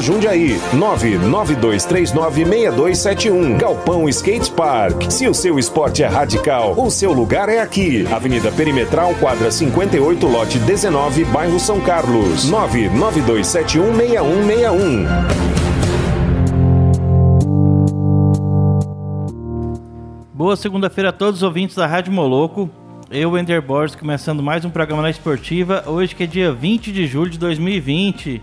Jundiaí. 992396271. Galpão Skate Park. Se o seu esporte é radical, o seu lugar é aqui. Avenida Perimetral, quadra 58, lote 19, bairro São Carlos. 992716161. Boa segunda-feira a todos os ouvintes da Rádio Moloco. Eu, Ender Borges, começando mais um programa na Esportiva. Hoje que é dia 20 de julho de 2020.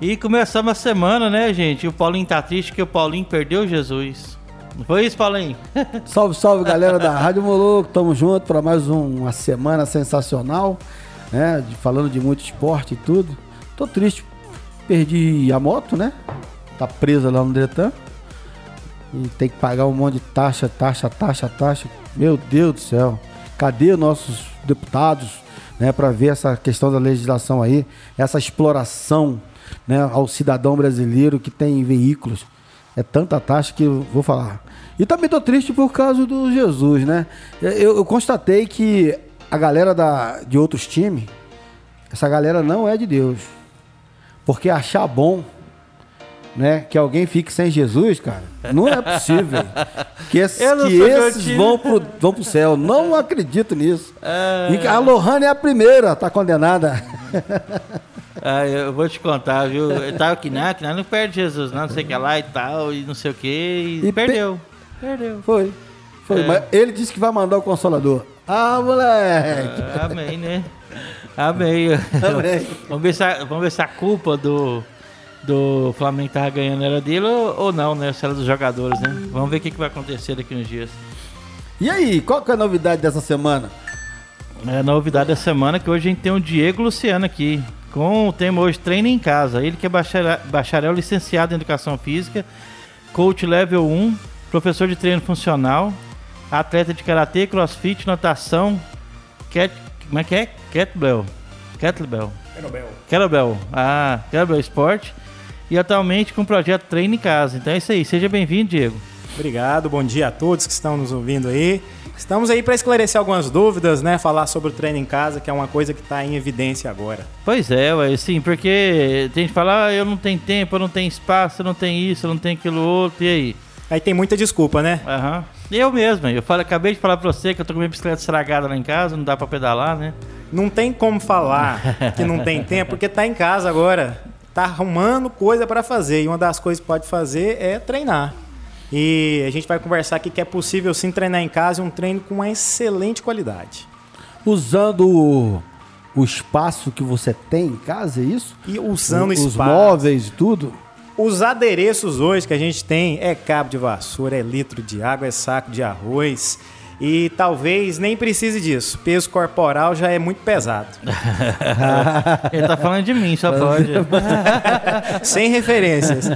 E começamos a semana, né, gente? O Paulinho tá triste que o Paulinho perdeu Jesus. Não foi isso, Paulinho? Salve, salve, galera da Rádio Moloco. Tamo junto para mais um- uma semana sensacional, né? falando de muito esporte e tudo. Tô triste, perdi a moto, né? Tá presa lá no Detran. E tem que pagar um monte de taxa, taxa, taxa, taxa. Meu Deus do céu. Cadê nossos deputados, né, para ver essa questão da legislação aí, essa exploração, né, ao cidadão brasileiro que tem veículos. É tanta taxa que eu vou falar. E também tô triste por causa do Jesus, né? Eu, eu constatei que a galera da, de outros times, essa galera não é de Deus. Porque achar bom, né, que alguém fique sem Jesus, cara, não é possível. que que esses vão, pro, vão pro céu. Não acredito nisso. E que a Lohane é a primeira, tá condenada. Ah, eu vou te contar, viu? Eu tava aqui, não, que nós não perde Jesus, não, não sei o que lá e tal, e não sei o que, e, E pe- perdeu. Perdeu. Foi. Foi. É. Mas ele disse que vai mandar o consolador. Ah, moleque. Ah, Amém, né? Amém. Amém. vamos, ver se a, vamos ver se a culpa do, do Flamengo tava ganhando era dele ou, ou não, né? Se era dos jogadores, né? Vamos ver o que, que vai acontecer daqui uns dias. E aí, qual que é a novidade dessa semana? É a novidade da semana que hoje a gente tem o Diego Luciano aqui. Com o tema hoje Treino em Casa. Ele que é bacharel, bacharel licenciado em Educação Física, coach level 1, professor de treino funcional, atleta de karatê, crossfit, natação, cat, como é que é? Kettlebell. Kettlebell. Kettlebell. Ah, Kettlebell Sport. E atualmente com o projeto Treino em Casa. Então é isso aí. Seja bem-vindo, Diego. Obrigado, bom dia a todos que estão nos ouvindo aí. Estamos aí para esclarecer algumas dúvidas, né? Falar sobre o treino em casa, que é uma coisa que está em evidência agora. Pois é, ué, sim, porque tem gente que fala, ah, eu não tenho tempo, eu não tenho espaço, eu não tenho isso, eu não tenho aquilo outro, e aí? Aí tem muita desculpa, né? Aham. Eu mesmo, eu falo, acabei de falar pra você que eu tô com minha bicicleta estragada lá em casa, não dá pra pedalar, né? Não tem como falar que não tem tempo, porque tá em casa agora, tá arrumando coisa para fazer. E uma das coisas que pode fazer é treinar. E a gente vai conversar aqui que é possível sim treinar em casa e um treino com uma excelente qualidade. Usando o, o espaço que você tem em casa, é isso? E usando os espaço. móveis e tudo? Os adereços hoje que a gente tem é cabo de vassoura, é litro de água, é saco de arroz. E talvez nem precise disso. Peso corporal já é muito pesado. Ele tá falando de mim, só pode. Sem referências.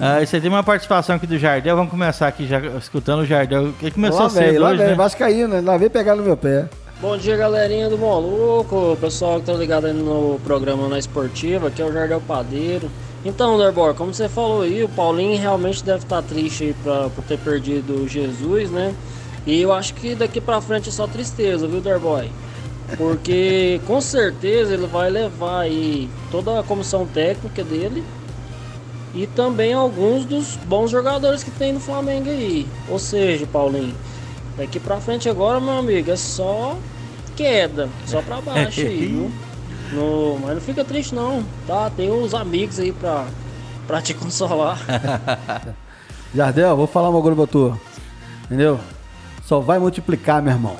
Ah, você tem uma participação aqui do Jardel, vamos começar aqui já escutando o Jardel. Ele começou lá vem, cedo lá hoje, vem, né? vascaíno, lá vem pegar no meu pé. Bom dia, galerinha do Moluco, pessoal que tá ligado aí no programa na Esportiva, aqui é o Jardel Padeiro. Então, Derbor, como você falou aí, o Paulinho realmente deve estar triste aí pra, por ter perdido o Jesus, né? E eu acho que daqui pra frente é só tristeza, viu, Derboy? Porque com certeza ele vai levar aí toda a comissão técnica dele e também alguns dos bons jogadores que tem no Flamengo aí. Ou seja, Paulinho, daqui pra frente agora, meu amigo, é só queda, só pra baixo aí, viu? No- mas não fica triste não, tá? Tem uns amigos aí pra, pra te consolar. Jardel, vou falar uma coisa pra tu. Entendeu? Só vai multiplicar, meu irmão.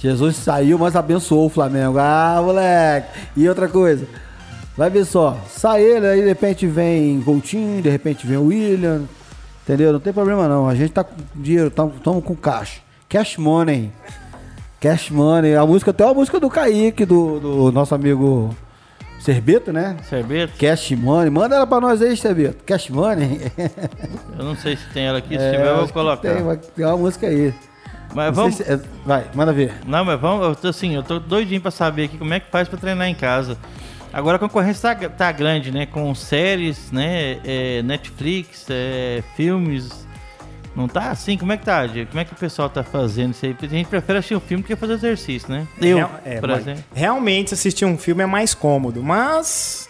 Jesus saiu, mas abençoou o Flamengo. Ah, moleque. E outra coisa. Vai ver só. Sai ele, aí de repente vem Voltinho, de repente vem o William. Entendeu? Não tem problema não. A gente tá com dinheiro, estamos com caixa. Cash money. Cash money. A música, até a música do Kaique, do, do nosso amigo Cerbeto, né? Cerbeto? Cash Money. Manda ela pra nós aí, Cerbeto. Cash Money. Eu não sei se tem ela aqui, se É, tiver eu vou colocar. Tem, ter uma música aí. Mas Não vamos. se- é- vai, manda ver. Não, mas vamos, eu tô assim, eu tô doidinho pra saber aqui como é que faz pra treinar em casa. Agora a concorrência tá, tá grande, né? Com séries, né? É, Netflix, é, filmes. Não tá assim? Como é que tá, Diego? Como é que o pessoal tá fazendo isso aí? A gente prefere assistir um filme do que fazer exercício, né? Eu, Real- é, por exemplo. Realmente assistir um filme é mais cômodo, mas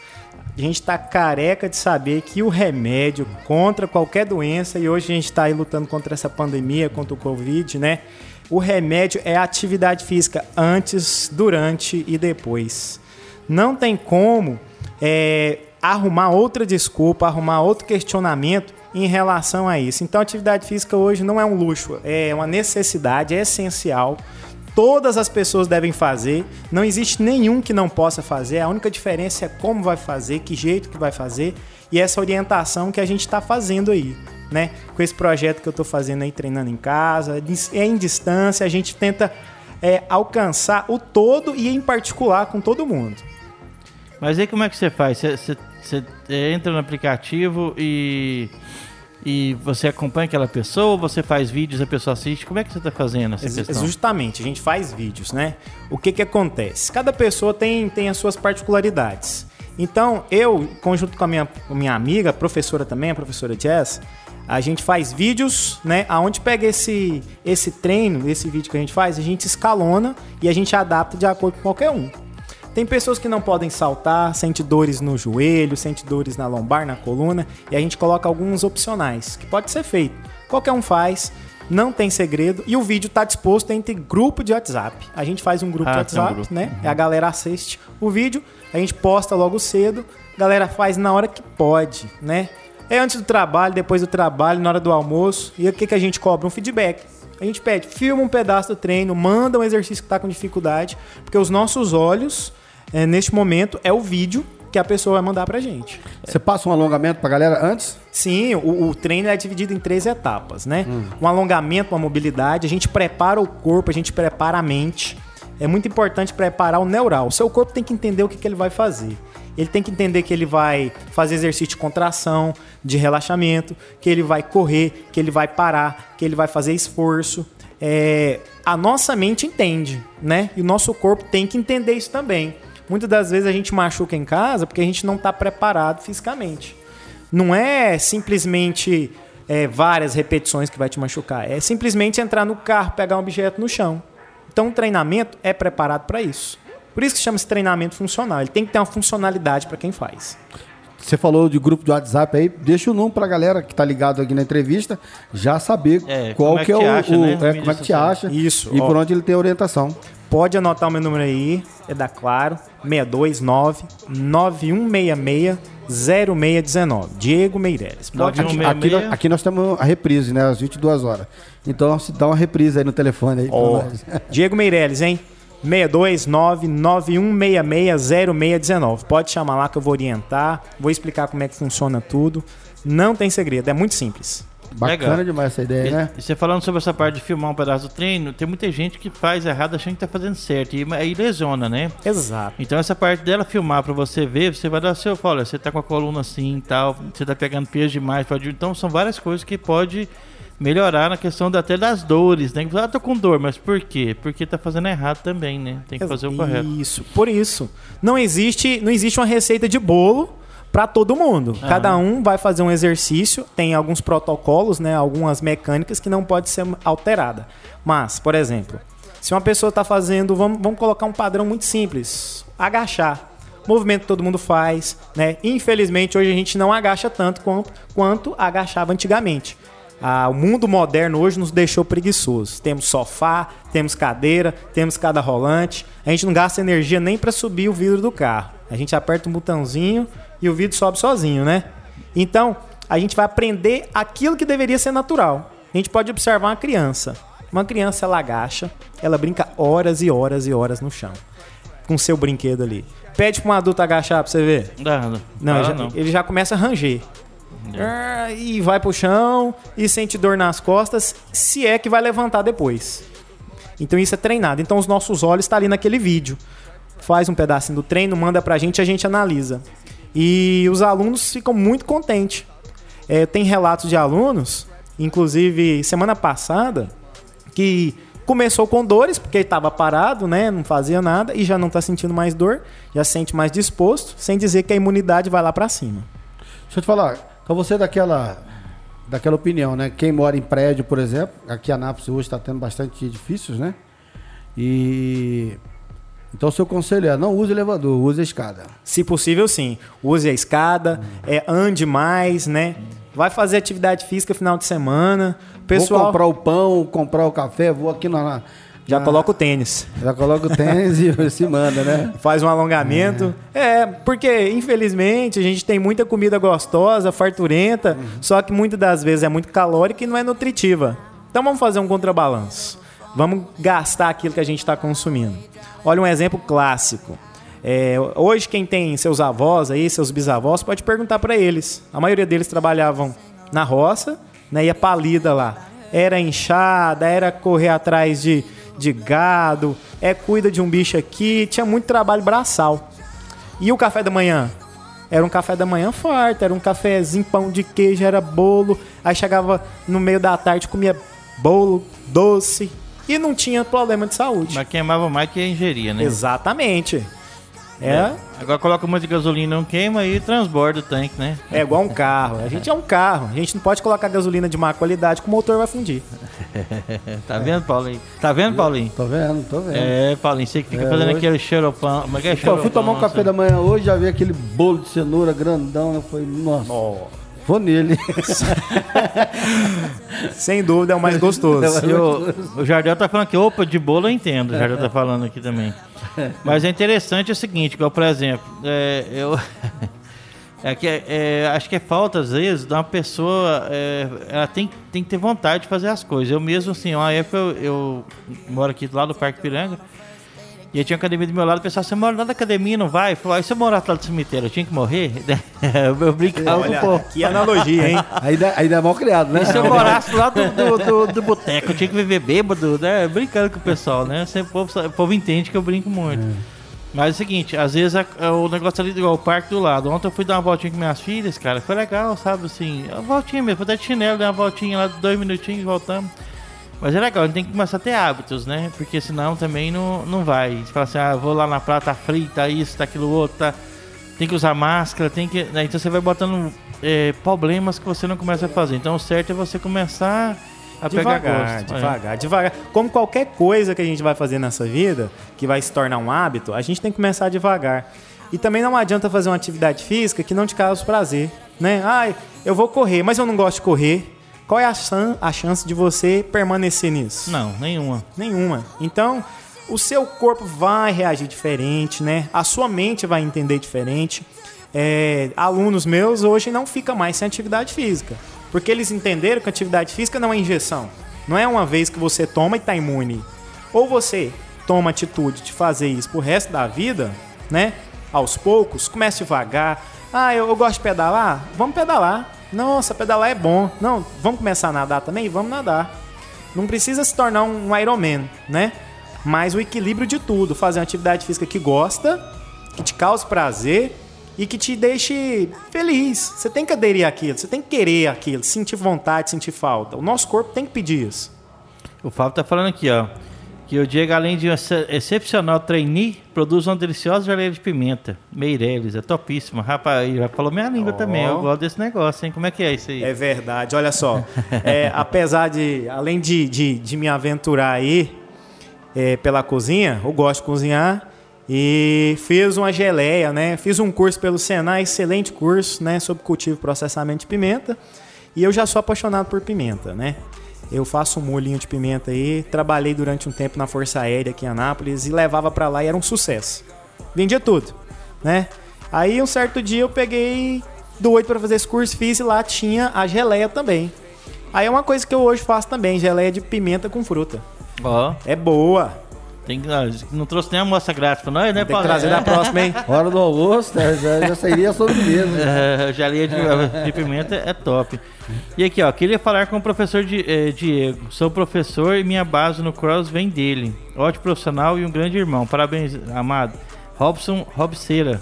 a gente tá careca de saber que o remédio contra qualquer doença, e hoje a gente tá aí lutando contra essa pandemia, contra o Covid, né? O remédio é a atividade física antes, durante e depois. Não tem como é, arrumar outra desculpa, arrumar outro questionamento em relação a isso. Então, atividade física hoje não é um luxo, é uma necessidade, é essencial. Todas as pessoas devem fazer, não existe nenhum que não possa fazer. A única diferença é como vai fazer, que jeito que vai fazer e essa orientação que a gente está fazendo aí, né? Com esse projeto que eu estou fazendo aí, treinando em casa, é em distância, a gente tenta é, alcançar o todo e em particular com todo mundo. Mas aí como é que você faz? Você, você- você entra no aplicativo e, e você acompanha aquela pessoa, você faz vídeos, a pessoa assiste? Como é que você tá fazendo essa questão? Justamente, a gente faz vídeos, né? O que que acontece? Cada pessoa tem, tem as suas particularidades. Então, eu, conjunto com a minha, minha amiga, professora também, a professora Jess, a gente faz vídeos, né? Aonde pega esse, esse treino, esse vídeo que a gente faz, a gente escalona e a gente adapta de acordo com qualquer um. Tem pessoas que não podem saltar, sente dores no joelho, sente dores na lombar, na coluna, e a gente coloca alguns opcionais, que pode ser feito. Qualquer um faz, não tem segredo, e o vídeo está disposto entre grupo de WhatsApp. A gente faz um grupo Ah, de tem um WhatsApp, grupo. né? A galera assiste o vídeo, a gente posta logo cedo, a galera faz na hora que pode, né? É antes do trabalho, depois do trabalho, na hora do almoço, e o que, que a gente cobra? Um feedback. A gente pede, filma um pedaço do treino, manda um exercício que está com dificuldade, porque os nossos olhos, é, neste momento, é o vídeo que a pessoa vai mandar pra gente. Você passa um alongamento pra galera antes? Sim, o, o treino é dividido em três etapas, né? Um alongamento, uma mobilidade, a gente prepara o corpo, a gente prepara a mente. É muito importante preparar o neural. O seu corpo tem que entender o que, que ele vai fazer. Ele tem que entender que ele vai fazer exercício de contração, de relaxamento, que ele vai correr, que ele vai parar, que ele vai fazer esforço. É, a nossa mente entende, né? E o nosso corpo tem que entender isso também. Muitas das vezes a gente machuca em casa porque a gente não está preparado fisicamente. Não é simplesmente é, várias repetições que vai te machucar. É simplesmente entrar no carro, pegar um objeto no chão. Então o treinamento é preparado para isso. Por isso que chama-se treinamento funcional. Ele tem que ter uma funcionalidade para quem faz. Você falou de grupo de WhatsApp aí, deixa o número pra galera que tá ligado aqui na entrevista já saber É, qual é que é que o, acha, o- né, é, como é que te acha Isso, e ó. por onde ele tem orientação. Pode anotar o meu número aí, é da Claro, 629 9166 0619. Diego Meireles. Pode Nove um Aqui, meia aqui, aqui nós temos a reprise, né? Às 22 horas. Então, se dá uma reprise aí no telefone aí nós. Diego Meireles, hein? 629-9166-0619. Pode chamar lá que eu vou orientar, vou explicar como é que funciona tudo. Não tem segredo, é muito simples. Bacana Legal. demais essa ideia, E- né? E você falando sobre essa parte de filmar um pedaço do treino, tem muita gente que faz errado achando que tá fazendo certo. E aí lesiona, né? Exato. Então essa parte dela filmar pra você ver, você vai dar seu, olha, você tá com a coluna assim e tal, você tá pegando peso demais, pode, então são várias coisas que pode melhorar na questão da- até das dores, né? Ah, tô com dor, mas por quê? Porque tá fazendo errado também, né? Tem que fazer o correto. Isso, por isso. Não existe, não existe uma receita de bolo para todo mundo. Cada um vai fazer um exercício, tem alguns protocolos, né, algumas mecânicas que não pode ser alterada. Mas, por exemplo, se uma pessoa está fazendo, vamos, vamos colocar um padrão muito simples, agachar. Movimento que todo mundo faz, né? Infelizmente hoje a gente não agacha tanto quanto, quanto agachava antigamente. Ah, o mundo moderno hoje nos deixou preguiçosos. Temos sofá, temos cadeira, temos cada rolante. A gente não gasta energia nem para subir o vidro do carro. A gente aperta um botãozinho e o vidro sobe sozinho, né? Então, a gente vai aprender aquilo que deveria ser natural. A gente pode observar uma criança. Uma criança, ela agacha, ela brinca horas e horas e horas no chão. Com seu brinquedo ali. Pede para um adulto agachar para você ver. Não, Não, ele já, não. ele já começa a ranger. Ah, E vai pro chão e sente dor nas costas, se é que vai levantar depois. Então isso é treinado. Então os nossos olhos estão ali naquele vídeo. faz um pedacinho do treino, manda pra gente, a gente analisa. E os alunos ficam muito contentes. É, tem relatos de alunos, inclusive semana passada, que começou com dores, porque estava parado, né? Não fazia nada e já não está sentindo mais dor, já se sente mais disposto, sem dizer que a imunidade vai lá para cima. Deixa eu te falar, então você é daquela, daquela opinião, né? Quem mora em prédio, por exemplo, aqui a Anápolis hoje está tendo bastante edifícios, né? E então, seu conselho é não use elevador, use a escada. Se possível, sim. Use a escada, é, ande mais, né? Vai fazer atividade física final de semana. Pessoal, Vou comprar o pão, comprar o café, vou aqui na. Já na- coloca o tênis. Já coloca o tênis e se manda, né? Faz um alongamento. É, porque, infelizmente, a gente tem muita comida gostosa, farturenta, só que muitas das vezes é muito calórica e não é nutritiva. Então vamos fazer um contrabalanço. Vamos gastar aquilo que a gente está consumindo. Olha um exemplo clássico. É, hoje, quem tem seus avós aí, seus bisavós, pode perguntar para eles. A maioria deles trabalhavam na roça, né, ia palida lá. Era enxada, era correr atrás de, de gado, é cuida de um bicho aqui, tinha muito trabalho braçal. E o café da manhã? Era um café da manhã farto, era um cafezinho, pão de queijo, era bolo. Aí chegava no meio da tarde, comia bolo, doce e não tinha problema de saúde. Mas queimava mais que ingeria, né? Exatamente. É, Agora coloca muito gasolina, não queima e transborda o tanque, né? é igual um carro. A gente é um carro. A gente não pode colocar gasolina de má qualidade que o motor vai fundir. Tá vendo, Paulinho? Tá vendo, Paulinho? Tô vendo, tô vendo. É, Paulinho, você que fica É, fazendo hoje- aquele xeropão. Como é que é Pô, eu fui tomar um café da manhã hoje, já vi aquele bolo de cenoura grandão, eu falei, nossa, vou nele. Sem dúvida é o mais gostoso. E o, o Jardel tá falando que, opa, de bolo eu entendo. O Jardel tá falando aqui também. Mas é interessante o seguinte, igual, por exemplo, é, eu. É que é, é, acho que é falta, às vezes, de uma pessoa. é, ela tem, tem que ter vontade de fazer as coisas. Eu mesmo, assim, uma época eu, eu moro aqui do lado do Parque Piranga. E aí tinha uma academia do meu lado, o pessoal, você mora lá da academia não vai? Falou, aí se eu morar lá do cemitério, eu tinha que morrer? eu brincava com o Olha, povo. que analogia, hein? Ainda, ainda é mal criado, né? E se eu morasse lá do, do, do, do boteco, eu tinha que viver bêbado, né? Brincando com o pessoal, né? Sempre, o, povo, o povo entende que eu brinco muito. Mas é o seguinte, às vezes a- é o negócio ali igual o parque do lado. Ontem eu fui dar uma voltinha com minhas filhas, cara. Foi legal, sabe? Assim, uma voltinha mesmo. Foi até de chinelo, dar uma voltinha lá, dois minutinhos e voltamos. Mas é legal, a gente tem que começar a ter hábitos, né? Porque senão também não, não vai. Você fala assim, ah, vou lá na praia, tá frio, tá isso, tá aquilo outro, tá. Tem que usar máscara, tem que. né? Então você vai botando é, problemas que você não começa a fazer. Então o certo é você começar a pegar Devagar, gosto. é. devagar, devagar. Como qualquer coisa que a gente vai fazer nessa vida, que vai se tornar um hábito, a gente tem que começar devagar. E também não adianta fazer uma atividade física que não te cause prazer, né? Ai, eu vou correr, mas eu não gosto de correr. Qual é a, a chance de você permanecer nisso? Não, nenhuma. Nenhuma. Então, o seu corpo vai reagir diferente, né? A sua mente vai entender diferente. É, alunos meus hoje não ficam mais sem atividade física. Porque eles entenderam que atividade física não é injeção. Não é uma vez que você toma e está imune. Ou você toma atitude de fazer isso pro resto da vida, né? Aos poucos, comece devagar. Ah, eu, eu gosto de pedalar? Vamos pedalar. Nossa, pedalar é bom. Não, vamos começar a nadar também? Vamos nadar. Não precisa se tornar um Ironman, né? Mas o equilíbrio de tudo. Fazer uma atividade física que gosta, que te cause prazer e que te deixe feliz. Você tem que aderir àquilo, você tem que querer aquilo, sentir vontade, sentir falta. O nosso corpo tem que pedir isso. O Fábio tá falando aqui, ó. Que o Diego, além de um ex- excepcional trainee, produz uma deliciosa geleia de pimenta. Meirelles, é topíssima. Rapaz, já falou minha língua Ó. também. Eu gosto desse negócio, hein? Como é que é isso aí? É verdade, olha só. É, apesar de, além de, de, de me aventurar aí é, pela cozinha, eu gosto de cozinhar. E fiz uma geleia, né? Fiz um curso pelo Senai, excelente curso, né? Sobre cultivo e processamento de pimenta. E eu já sou apaixonado por pimenta, né? Eu faço um molhinho de pimenta aí. Trabalhei durante um tempo na Força Aérea aqui em Anápolis e levava pra lá e era um sucesso. Vendia tudo, né? Aí um certo dia eu peguei doido pra fazer esse curso, fiz e lá tinha a geleia também. Aí é uma coisa que eu hoje faço também, geleia de pimenta com fruta. É boa. Tem, que- ó, não trouxe nem amostra grátis pra nós, né, Tem que Paulo? trazer da próxima, hein? Hora do almoço, né, já, já sairia sobre mesmo. É, geleia de, de pimenta é top. E aqui, ó, queria falar com o professor Di- eh, Diego. Sou professor e minha base no cross vem dele. Ótimo profissional e um grande irmão. Parabéns, amado. Robson Robseira.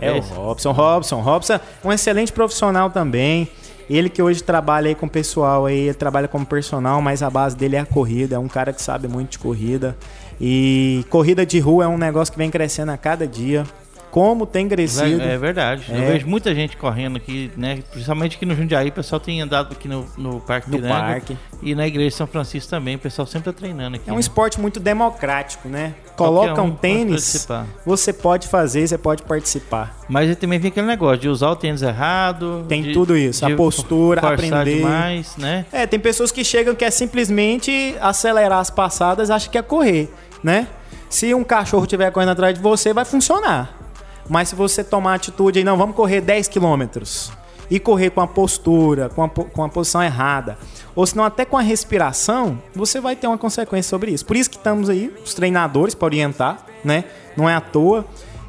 É, o esse? Robson, Robson. Robson é um excelente profissional também. Ele que hoje trabalha aí com o pessoal aí, ele trabalha como personal, mas a base dele é a corrida. É um cara que sabe muito de corrida. E corrida de rua é um negócio que vem crescendo a cada dia. Como tem crescido. É verdade. Eu É. vejo muita gente correndo aqui, né? Principalmente aqui no Jundiaí, o pessoal tem andado aqui no, no Parque No Piranga. parque. E na Igreja de São Francisco também, o pessoal sempre tá treinando aqui. É um né? esporte muito democrático, né? Coloca um pode tênis, participar. você pode fazer, você pode participar. Mas também vem aquele negócio de usar o tênis errado. Tem de- tudo isso, a postura, aprender. demais, né? É, tem pessoas que chegam que é simplesmente acelerar as passadas, acham que é correr, né? Se um cachorro estiver correndo atrás de você, vai funcionar. Mas se você tomar atitude aí, não, vamos correr 10 quilômetros e correr com a postura, com a, com a posição errada, ou senão até com a respiração, você vai ter uma consequência sobre isso. Por isso que estamos aí, os treinadores, para orientar, né? Não é à toa.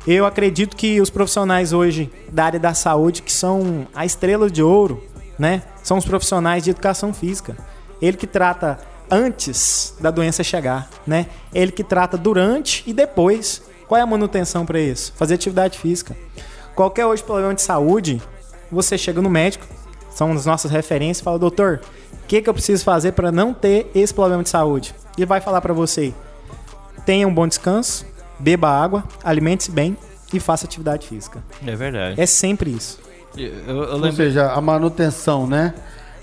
Eu acredito que os profissionais hoje da área da saúde, que são a estrela de ouro, né? São os profissionais de educação física. Ele que trata antes da doença chegar, né? Ele que trata durante e depois. Qual é a manutenção para isso? Fazer atividade física. Qualquer hoje problema de saúde, você chega no médico, são as nossas referências, e fala, doutor, o que, que eu preciso fazer para não ter esse problema de saúde? Ele vai falar para você, tenha um bom descanso, beba água, alimente-se bem e faça atividade física. É verdade. É sempre isso. Eu, eu- Ou seja, a manutenção, né?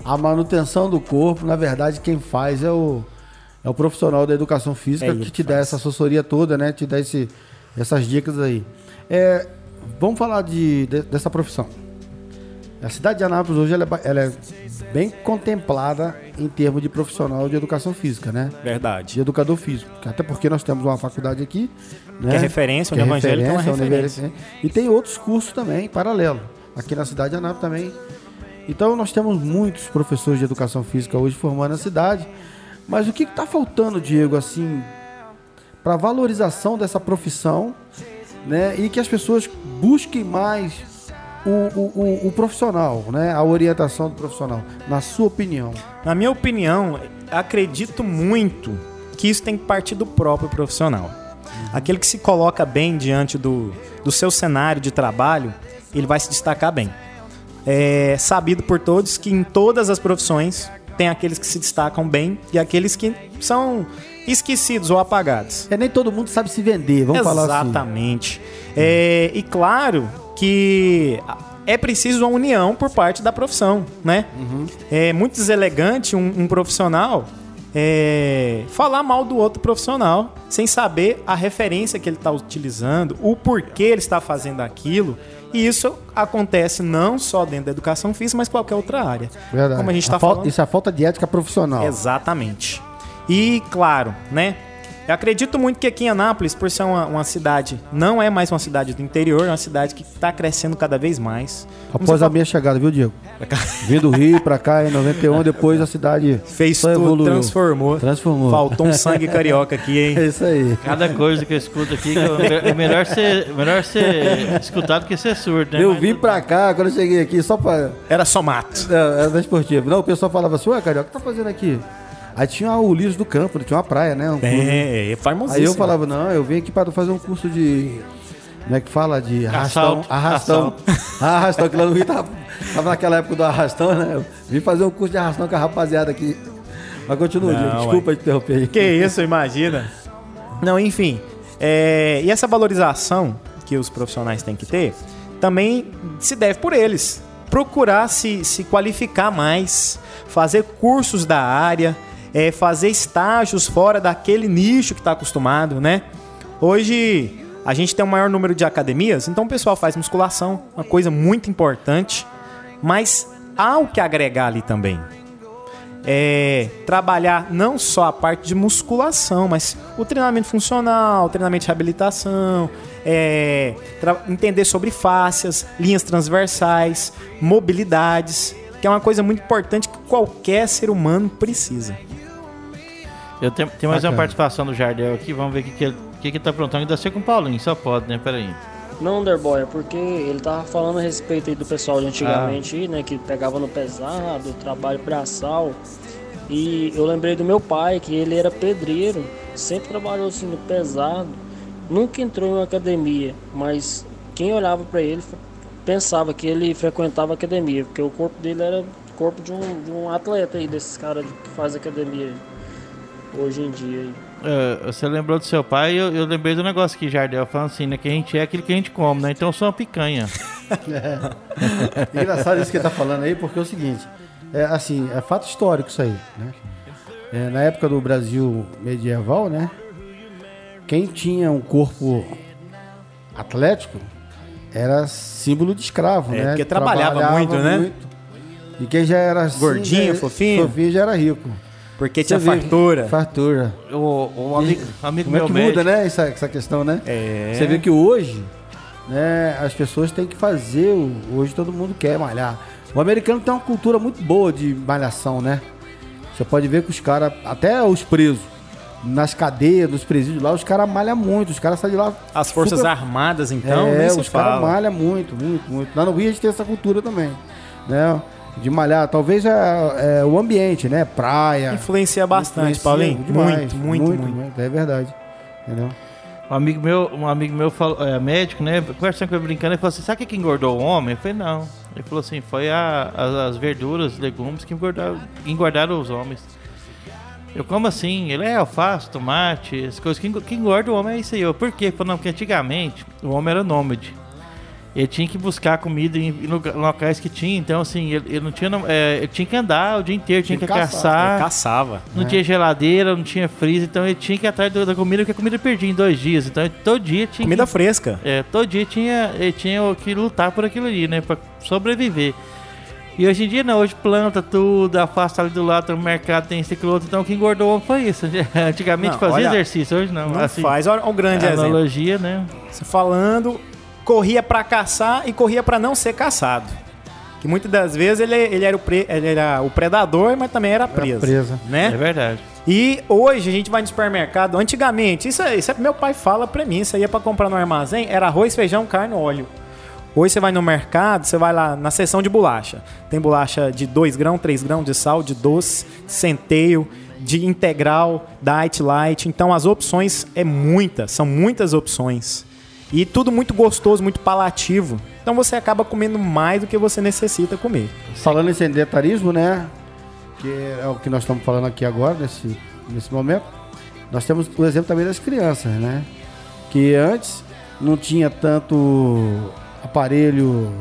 A manutenção do corpo, na verdade, quem faz é o, é o profissional da educação física É que te dá faz. essa assessoria toda, né? Te dá esse, essas dicas aí. É, vamos falar de, de- dessa profissão. A cidade de Anápolis hoje ela é, ela é bem contemplada em termos de profissional de educação física, né? De Verdade. educador físico. Até porque nós temos uma faculdade aqui, né? Que é referência, Que o é Evangélico é referência, referência. universidade. E tem outros cursos também, paralelo. Aqui na cidade de Anápolis também. Então nós temos muitos professores de educação física hoje formando a cidade. Mas o que está faltando, Diego, assim, para valorização dessa profissão, né? E que as pessoas busquem mais o, o, o- o profissional, né? A orientação do profissional, na sua opinião. Na minha opinião, acredito muito que isso tem que partir do próprio profissional. Aquele que se coloca bem diante do, do seu cenário de trabalho, ele vai se destacar bem. É sabido por todos que em todas as profissões tem aqueles que se destacam bem e aqueles que são esquecidos ou apagados. É nem todo mundo sabe se vender, vamos falar assim. Exatamente. É, e claro que é preciso uma união por parte da profissão, né? É muito deselegante um, um profissional é, falar mal do outro profissional sem saber a referência que ele está utilizando, o porquê ele está fazendo aquilo. E isso acontece não só dentro da educação física, mas qualquer outra área. Verdade. Como a gente está falando. Isso é a falta de ética profissional. Exatamente. E, claro, né? Eu acredito muito que aqui em Anápolis, por ser uma, uma cidade, não é mais uma cidade do interior, é uma cidade que está crescendo cada vez mais. Como Após a minha chegada, viu, Diego? Vim do Rio pra cá em 91, depois a cidade Fez só tudo, evoluiu. transformou. Transformou. Faltou um sangue carioca aqui, hein? É isso aí. Cada coisa que eu escuto aqui, é melhor ser, melhor ser escutado que ser surdo, né? Eu Mas- vim pra cá, quando eu cheguei aqui, só pra. Era só mato. Não, era da esportiva. Não, o pessoal falava assim, ué, Carioca, o que tá fazendo aqui? Aí tinha o Lírios do Campo, tinha uma praia, né? Um. É, é famosíssimo. Aí eu falava, não, eu vim aqui para fazer um curso de. Como é que fala? De arrastão. Assalto. Arrastão. arrastão, que lá no Rio tava, tava naquela época do arrastão, né? Eu vim fazer um curso de arrastão com a rapaziada aqui. Mas continua, Não, desculpa te interromper aí. Que isso, imagina. Não, enfim. é, e essa valorização que os profissionais têm que ter também se deve por eles. Procurar se, se qualificar mais, fazer cursos da área, é, fazer estágios fora daquele nicho que está acostumado, né? Hoje a gente tem um maior número de academias, então o pessoal faz musculação, uma coisa muito importante, mas há o que agregar ali também é, trabalhar não só a parte de musculação, mas o treinamento funcional, o treinamento de reabilitação, é, entender sobre fáscias, linhas transversais, mobilidades, que é uma coisa muito importante que qualquer ser humano precisa. Eu tenho, tem mais uma participação do Jardel aqui, vamos ver o que, que, ele, que, que ele tá aprontando. Ainda ser com o Paulinho, só pode, né? Peraí. Não, Underboy, é porque ele tava falando a respeito aí do pessoal de antigamente, aí, né, que pegava no pesado, trabalho braçal. E eu lembrei do meu pai, que ele era pedreiro, sempre trabalhou assim no pesado. nunca entrou em uma academia, mas quem olhava para ele pensava que ele frequentava academia, porque o corpo dele era o corpo de um, de um atleta aí, desses caras que faz academia hoje em dia. É, você lembrou do seu pai, eu, eu lembrei do negócio que Jardel falando assim, né? Que a gente é aquilo que a gente come, né? Então eu sou uma picanha. é. Engraçado isso que ele tá falando aí, porque é o seguinte, é assim, é fato histórico isso aí, né? É, na época do Brasil medieval, né? Quem tinha um corpo atlético era símbolo de escravo, É, né? porque trabalhava muito, né? E quem já era assim, Gordinho, já- fofinho. fofinho já era rico. Porque tinha Você vê- fartura. Fartura. O, o amigo, amigo Como é que médico, muda, né, essa, essa questão, né? É. Você vê que hoje, né, as pessoas têm que fazer, hoje todo mundo quer malhar. O americano tem uma cultura muito boa de malhação, né? Você pode ver que os caras, até os presos, nas cadeias, nos presídios lá, os caras malham muito, os caras saem de lá. As Forças super- Armadas, então, é, os caras malham muito, muito, muito. Lá no Rio a gente tem essa cultura também, né? De malhar, talvez é, é o ambiente, né? Praia. Influencia bastante, influencia Paulinho. demais, muito, muito, muito, É verdade. Entendeu? um amigo meu, um amigo meu falou, é médico, né? Conversando com ele brincando, ele falou assim: sabe o que engordou o homem? Eu falei, não. Ele falou assim, foi a- as, as verduras, legumes que engordaram, engordaram os homens. Eu como assim? Ele é alface, tomate, as coisas que, engo- que engorda o homem é isso aí. Eu, por quê? Ele falou, não, porque antigamente o homem era nômade. Ele tinha que buscar comida em, locais que tinha, então assim, ele, ele não tinha. é, ele tinha que andar o dia inteiro, tinha, Tinha que que caçar, Ele caçar. caçava. Não tinha geladeira, não tinha freezer, então ele tinha que ir atrás da comida, porque a comida perdia em dois dias. Então ele todo dia tinha Comida que, fresca. é, todo dia tinha, ele tinha que lutar por aquilo ali, né? Pra sobreviver. E hoje em dia não, hoje planta tudo, afasta ali do lado, tem mercado, tem outro. Então o que engordou o foi isso. Antigamente Não, fazia olha, exercício, hoje não. Não assim, faz. Olha um grande exemplo. analogia, né? Você falando, corria pra caçar e corria pra não ser caçado. Que muitas das vezes ele, ele, era, o pre- ele era o predador, mas também era preso. presa. É Né? verdade. E hoje a gente vai no supermercado. Antigamente, isso, é- isso é meu pai fala pra mim. Isso aí é pra comprar no armazém. Era arroz, feijão, carne, óleo. Hoje você vai no mercado, você vai lá na seção de bolacha. Tem bolacha de 2 grãos, 3 grãos de sal, de doce, centeio, de integral, diet light. Então as opções é muitas, são muitas opções. E tudo muito gostoso, muito palativo. Então você acaba comendo mais do que você necessita comer. Falando em sedentarismo, né? Que é o que nós estamos falando aqui agora, nesse, nesse momento. Nós temos o exemplo também das crianças, né? Que antes não tinha tanto aparelho,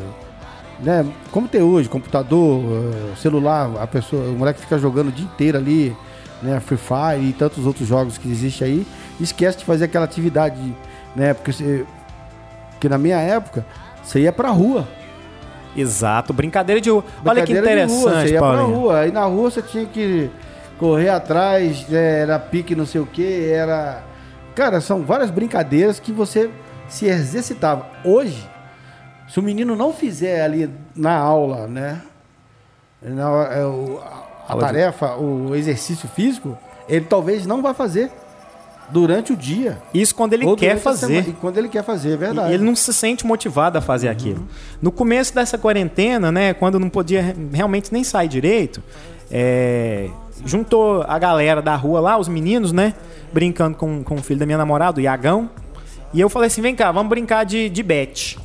né? Como tem hoje, computador, eh, celular, a pessoa, o moleque fica jogando o dia inteiro ali, né? Free Fire e tantos outros jogos que existem aí. Esquece de fazer aquela atividade, né? Porque, porque na minha época, você ia pra rua. Exato, brincadeira de rua. Olha que Brincadeira de rua, interessante, Você ia pra rua. Aí na rua você tinha que correr atrás, né, era pique não sei o que, era. Cara, são várias brincadeiras que você se exercitava. Hoje, se o menino não fizer ali na aula, né? Na, é, o- a, a tarefa, o exercício físico, ele talvez não vai fazer durante o dia. Isso quando ele quer fazer. semana. E quando ele quer fazer, é verdade. E ele não se sente motivado a fazer aquilo. No começo dessa quarentena, né, quando não podia re- realmente nem sair direito, é, juntou a galera da rua lá, os meninos, né, brincando com, com o filho da minha namorada, o Iagão. E eu falei assim: vem cá, vamos brincar de, de bet.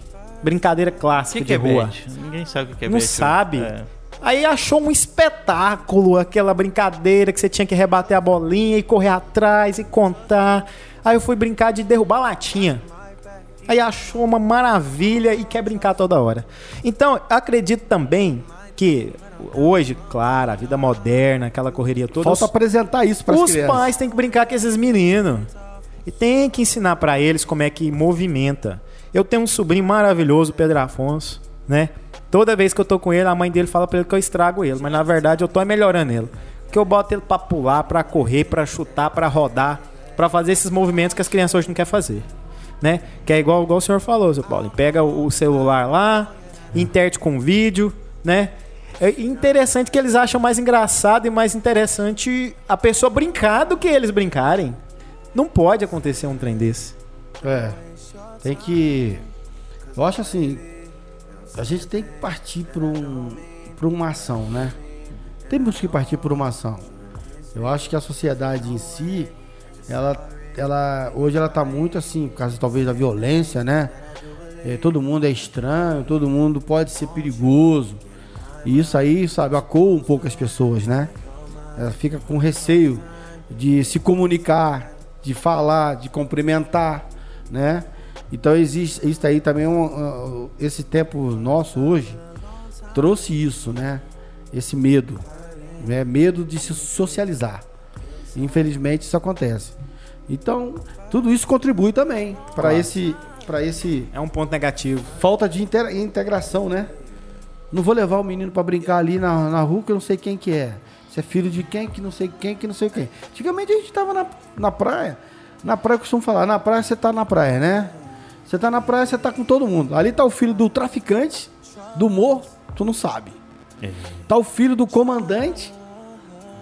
Brincadeira clássica que, que de é rua. bet? Ninguém sabe o que é Não bet. sabe. É. Aí achou um espetáculo, aquela brincadeira que você tinha que rebater a bolinha e correr atrás e contar. Aí eu fui brincar de derrubar latinha. Aí achou uma maravilha e quer brincar toda hora. Então, acredito também que hoje, claro, a vida moderna, aquela correria toda. Falta os- apresentar isso para os crianças. pais têm que brincar com esses meninos. E tem que ensinar pra eles como é que movimenta. Eu tenho um sobrinho maravilhoso, Pedro Afonso, né? Toda vez que eu tô com ele, a mãe dele fala pra ele que eu estrago ele, mas na verdade eu tô melhorando ele. Que eu boto ele pra pular, pra correr, pra chutar, pra rodar, pra fazer esses movimentos que as crianças hoje não querem fazer, né? Que é igual, igual o senhor falou, seu Paulo. Pega o celular lá, interte com vídeo, né? É interessante que eles acham mais engraçado e mais interessante a pessoa brincar do que eles brincarem. Não pode acontecer um trem desse. É. Tem que. Eu acho assim. A gente tem que partir para um, pra uma ação, né? Temos que partir por uma ação. Eu acho que a sociedade em si, ela ela hoje ela tá muito assim, por causa talvez da violência, né? É, todo mundo é estranho, todo mundo pode ser perigoso. E isso aí, sabe, acoa um pouco as pessoas, né? Ela fica com receio de se comunicar, de falar, de cumprimentar, né? Então existe isso aí também um, esse tempo nosso hoje trouxe isso, né? Esse medo, né? Medo de se socializar. Infelizmente isso acontece. Então tudo isso contribui também para Claro. esse para esse É um ponto negativo. falta de integração, né? Não vou levar o menino pra brincar ali na, na rua que eu não sei quem que é. Se é filho de quem, que não sei quem, que não sei quem. Antigamente a gente tava na, na praia. Na praia eu costumo falar, na praia você tá na praia, né? Você tá na praia, você tá com todo mundo. Ali tá o filho do traficante, do morro, tu não sabe. Tá o filho do comandante,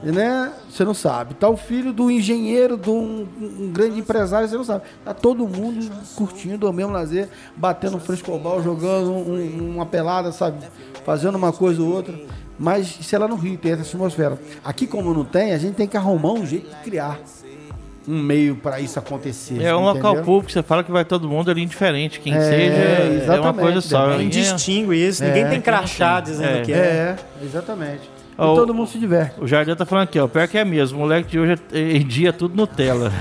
né? Você não sabe. Tá o filho do engenheiro, de um, um grande empresário, você não sabe. Tá todo mundo curtindo o mesmo lazer, batendo um frescobol, jogando um- uma pelada, sabe? Fazendo uma coisa ou outra. Mas isso é lá no Rio, tem essa atmosfera. Aqui, como não tem, a gente tem que arrumar um jeito de criar um meio para isso acontecer. É um entendeu? local público, que você fala que vai todo mundo ali indiferente. Quem É, seja, é uma coisa só. né? É- distingue isso. Ninguém tem crachá dizendo É. que é. É, exatamente. E Ó, todo mundo se diverte. O Jardim tá falando aqui, ó. Pior que é mesmo. O moleque de hoje é, em dia é tudo Nutella.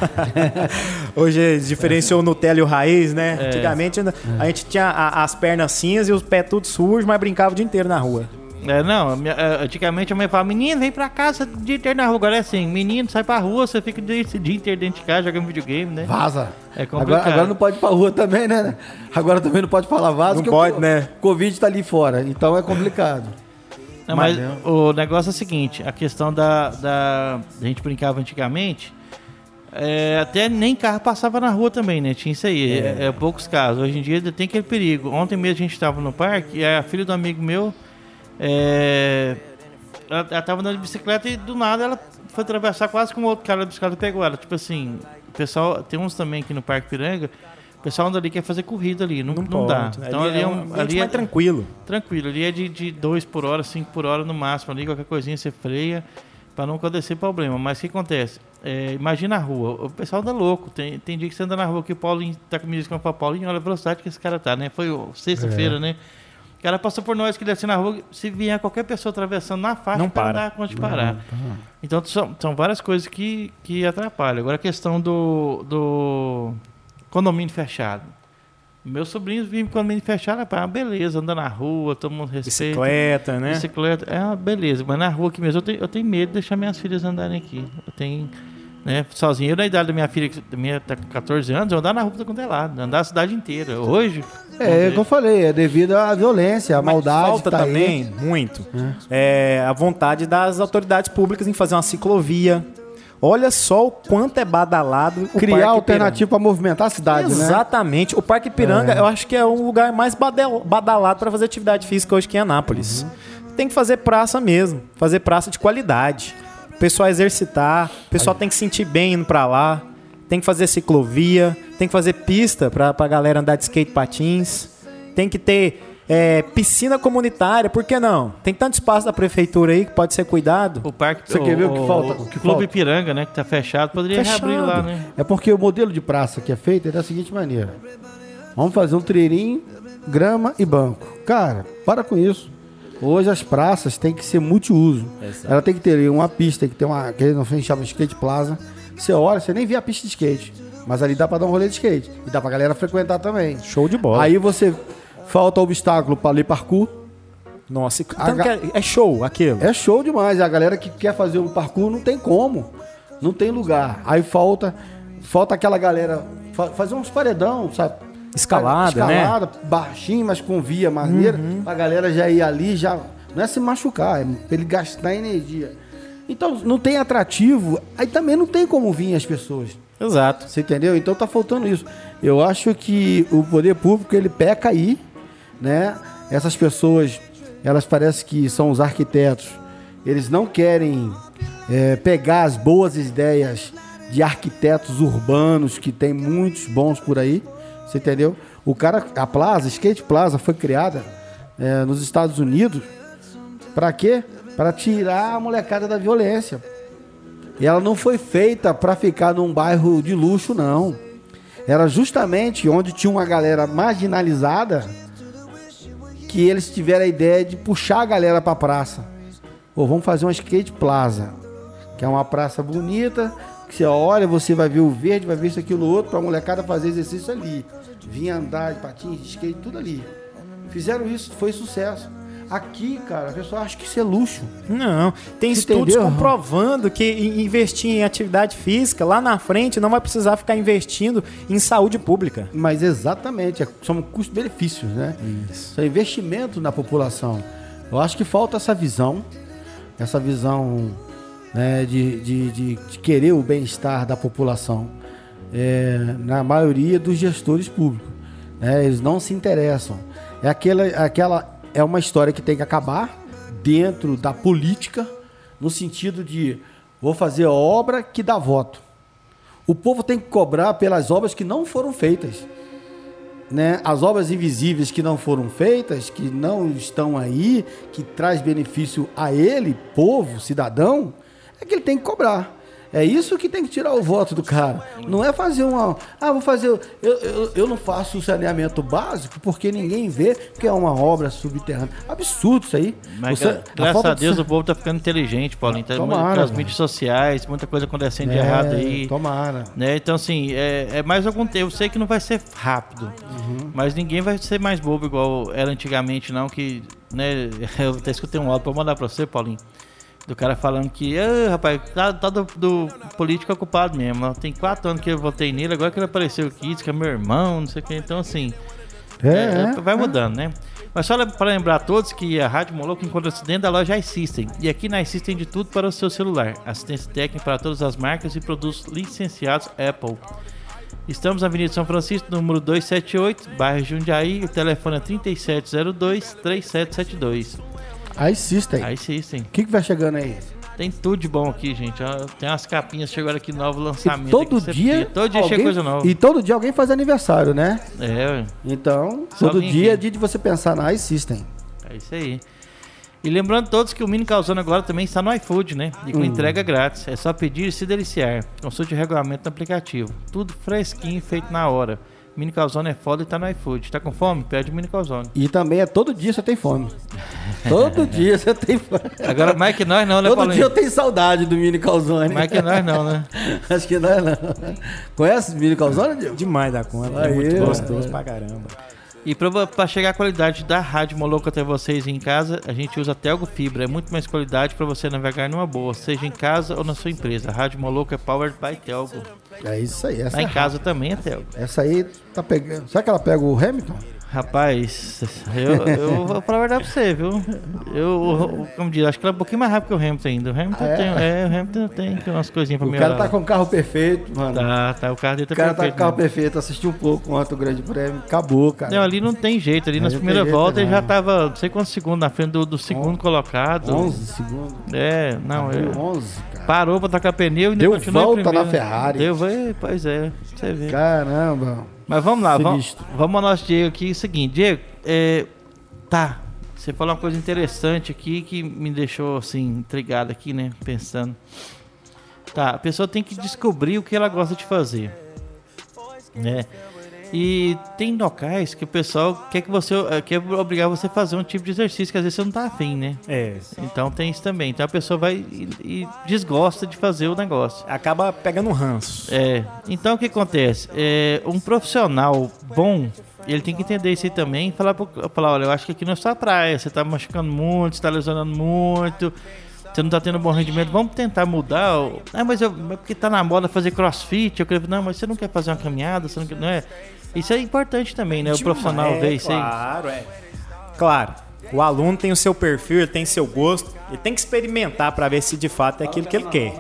Hoje diferenciou o Nutella e o raiz, né? É. Antigamente a gente tinha as pernas cinzas e os pés tudo sujos, mas brincava o dia inteiro na rua. É, não. minha- é, antigamente a mãe falava, menino, vem pra casa o dia inteiro na rua. Agora é assim, menino, sai pra rua, você fica esse dia inteiro dentro de casa jogando videogame, né? Vaza. É complicado. agora, agora não pode ir pra rua também, né? Agora também não pode falar vaza. Não pode, o né? Covid tá ali fora, então é complicado. Não, mas Mas- o negócio é o seguinte, a questão da, da a gente brincava antigamente, é, até nem carro passava na rua também, né? Tinha isso aí, é. é poucos casos. Hoje em dia ainda tem aquele perigo. Ontem mesmo a gente estava no parque e a filha do amigo meu, é, ela, ela tava andando de bicicleta e do nada ela foi atravessar quase como outro cara da bicicleta pegou ela. Tipo assim, o pessoal, tem uns também aqui no Parque Piranga, o pessoal anda ali quer fazer corrida ali, não, não, dá. pode. Então ali, é um, ambiente ali é mais tranquilo. Tranquilo, ali é de 2 por hora, 5 por hora no máximo ali, qualquer coisinha você freia para não acontecer problema. Mas o que acontece? É, imagina a rua, o pessoal anda louco. Tem, tem dia que você anda na rua que o Paulinho tá comigo e fala, Paulinho, olha a velocidade que esse cara tá, né? Foi sexta-feira, É. né? O cara passou por nós que ele assim na rua, se vier qualquer pessoa atravessando na faixa, Não para. dá conta de parar. Então são, são várias coisas que, que atrapalham. Agora a questão do, do condomínio fechado. Meus sobrinhos vivem em condomínio fechado, é uma beleza, anda na rua, todo mundo respeita. Bicicleta, né? Bicicleta, é uma beleza, mas na rua aqui mesmo eu tenho, eu tenho medo de deixar minhas filhas andarem aqui. Eu tenho, né, sozinho. Eu, na idade da minha filha, que minha tá com 14 anos, eu andar na rua pra quanto é lado, andar a cidade inteira. Hoje. É, é o que eu falei, é devido à violência, à Mas maldade. falta que tá aí. também, muito, é, a vontade das autoridades públicas em fazer uma ciclovia. Olha só o quanto é badalado o Criar alternativa para movimentar a cidade, né? Exatamente. O Parque Piranga, eu acho que é o lugar mais badel- badalado para fazer atividade física hoje aqui em Anápolis. Tem que fazer praça mesmo, fazer praça de qualidade. O pessoal exercitar, o pessoal tem que se sentir bem indo para lá. Tem que fazer ciclovia, tem que fazer pista para a galera andar de skate patins. Tem que ter é, piscina comunitária, por que não? Tem tanto espaço da prefeitura aí que pode ser cuidado. O parque. Você quer ver o que falta? O, O que Clube falta? Piranga, né? Que tá fechado, poderia Fechado. reabrir lá, né? É porque o modelo de praça que é feito é da seguinte maneira: vamos fazer um treirinho, grama e banco. Cara, para com isso. Hoje as praças têm que ser multiuso. Ela tem que ter uma pista, tem que ter uma. que não chama de skate plaza. Você olha, você nem vê a pista de skate. Mas ali dá pra dar um rolê de skate. E dá pra galera frequentar também. Show de bola. Aí você falta obstáculo pra ler parkour. Nossa, e ga- que é, show aquilo. É show demais. A galera que quer fazer o parkour não tem como. Não tem lugar. Aí falta falta aquela galera fa- fazer uns paredão, sabe? Escalada, né? Escalada, baixinho, mas com via maneira. Pra galera já ir ali, já. Não é se machucar, é pra ele gastar energia. Então, não tem atrativo, aí também não tem como vir as pessoas. Exato. Você entendeu? Então tá faltando isso. Eu acho que o poder público ele peca aí, né? Essas pessoas, elas parecem que são os arquitetos. Eles não querem é, pegar as boas ideias de arquitetos urbanos que tem muitos bons por aí. Você entendeu? O cara, a Plaza, Skate Plaza, foi criada é, nos Estados Unidos. Para quê? Para tirar a molecada da violência. E ela não foi feita para ficar num bairro de luxo, não. Era justamente onde tinha uma galera marginalizada que eles tiveram a ideia de puxar a galera para a praça. Ou vamos fazer uma skate plaza, que é uma praça bonita, que você olha, você vai ver o verde, vai ver isso, aquilo, outro, para a molecada fazer exercício ali. Vinha andar de patins, de skate, tudo ali. Fizeram isso, foi sucesso. Aqui, cara, a pessoa acha que isso é luxo. Não, tem Você estudos entendeu? comprovando que in- investir em atividade física lá na frente não vai precisar ficar investindo em saúde pública. Mas exatamente, é- são custos-benefícios, né? São investimentos na população. Eu acho que falta essa visão, essa visão né, de, de, de, de querer o bem-estar da população. É, na maioria dos gestores públicos. né? Eles não se interessam. É aquela, aquela é uma história que tem que acabar dentro da política, no sentido de vou fazer obra que dá voto. O povo tem que cobrar pelas obras que não foram feitas. Né? As obras invisíveis que não foram feitas, que não estão aí, que traz benefício a ele, povo, cidadão, é que ele tem que cobrar. É isso que tem que tirar o voto do cara. Não é fazer uma. Ah, vou fazer. Eu, eu, eu não faço o saneamento básico porque ninguém vê que é uma obra subterrânea. Absurdo isso aí. Mas Você- gra- graças a de Deus sa- o povo tá ficando inteligente, Paulinho. Tá Tomara, as mídias sociais, muita coisa acontecendo de É, errado aí. Tomara. Né? Então, assim, é, é mais algum tempo. Eu sei que não vai ser rápido, Uhum. mas ninguém vai ser mais bobo igual era antigamente, não. Que, né, eu até escutei um áudio pra mandar pra você, Paulinho. Do cara falando que, "Ah, rapaz, tá, tá do, do político ocupado mesmo. Tem quatro anos que eu votei nele, agora que ele apareceu aqui, diz que é meu irmão, não sei o que. Então, assim, É, é, é. vai mudando, né? Mas só para lembrar a todos que a Rádio Moloco encontra-se dentro da loja iSystem. E aqui na iSystem de tudo para o seu celular. Assistência técnica para todas as marcas e produtos licenciados Apple. Estamos na Avenida São Francisco, número 278, bairro Jundiaí. O telefone é 3702-3772. Aí System. O iSystem. que, que vai chegando aí? Tem tudo de bom aqui, gente. Tem umas capinhas, chegou aqui novo E lançamento. todo aqui, você dia. Todo dia chega alguém- coisa nova. E todo dia alguém faz aniversário, né? É, ué. Então, Só todo dia é dia de você pensar na iSystem. É isso aí. E lembrando todos que o Mini Calzone agora também está no iFood, né? E Hum. com entrega grátis. É só pedir e se deliciar. Consulte o regulamento no aplicativo. Tudo fresquinho, feito na hora. Mini Calzone é foda e tá no iFood. Tá com fome? Pede o Mini Calzone. E também é todo dia você tem fome. todo dia você tem fome. Agora, mais que nós não, né, Todo Paulinho? dia eu tenho saudade do Mini Calzone. Mais que nós não, né? Acho que não é não. Conhece o Mini Calzone, Diego? Demais da conta, Aí, é muito gostoso pra caramba. E para chegar a qualidade da Rádio Moloco até vocês em casa, a gente usa Telgo Fibra. É muito mais qualidade para você navegar numa boa, seja em casa ou na sua empresa. A Rádio Moloco é powered by Telgo. É isso aí. Essa, Lá em casa também é Telgo. essa aí tá pegando. Será que ela pega o Hamilton? Rapaz, eu, eu vou falar a verdade pra você, viu? Eu, como diz, acho que ela é um pouquinho mais rápido que o Hamilton ainda. O Hamilton Ah, é? tem, é, o Hamilton tem umas coisinhas pra O melhorar. cara tá com o carro perfeito, mano. Tá, tá, o carro dele tá O cara tá com perfeito. o carro né? perfeito. Assisti um pouco ontem o Grande Prêmio. Acabou, cara. Não, ali não tem jeito. Ali nas não primeiras voltas ele já tava não sei quantos segundos na frente do, do segundo colocado. 11 segundos. É, não, é. 11, cara. Parou pra trocar pneu e Deu volta na Ferrari. Deu, pois é, você vê. Caramba. Mas vamos lá, vamos, vamos ao nosso Diego aqui. É o seguinte, Diego, é, tá, você falou uma coisa interessante aqui que me deixou assim, intrigado aqui, né? Pensando. Tá, a pessoa tem que descobrir o que ela gosta de fazer. Né? E tem locais que o pessoal quer que você eh, quer obrigar você a fazer um tipo de exercício que às vezes você não tá afim, né? É, Então tem isso também. Então a pessoa vai e, e desgosta de fazer o negócio. acaba pegando um ranço. É, então o que acontece? É, um profissional bom, ele tem que entender isso aí também e falar, falar, olha, eu acho que aqui não é sua praia, você tá machucando muito, você tá lesionando muito, você não tá tendo bom rendimento, vamos tentar mudar. Ah, mas eu, mas porque tá na moda fazer crossfit, eu quero, não, mas você não quer fazer uma caminhada, você não quer, não é? Isso é importante também, né? O profissional É, ver isso aí. Claro, é. Claro, o aluno tem o seu perfil, ele tem seu gosto, ele tem que experimentar para ver se de fato é aquilo que ele quer.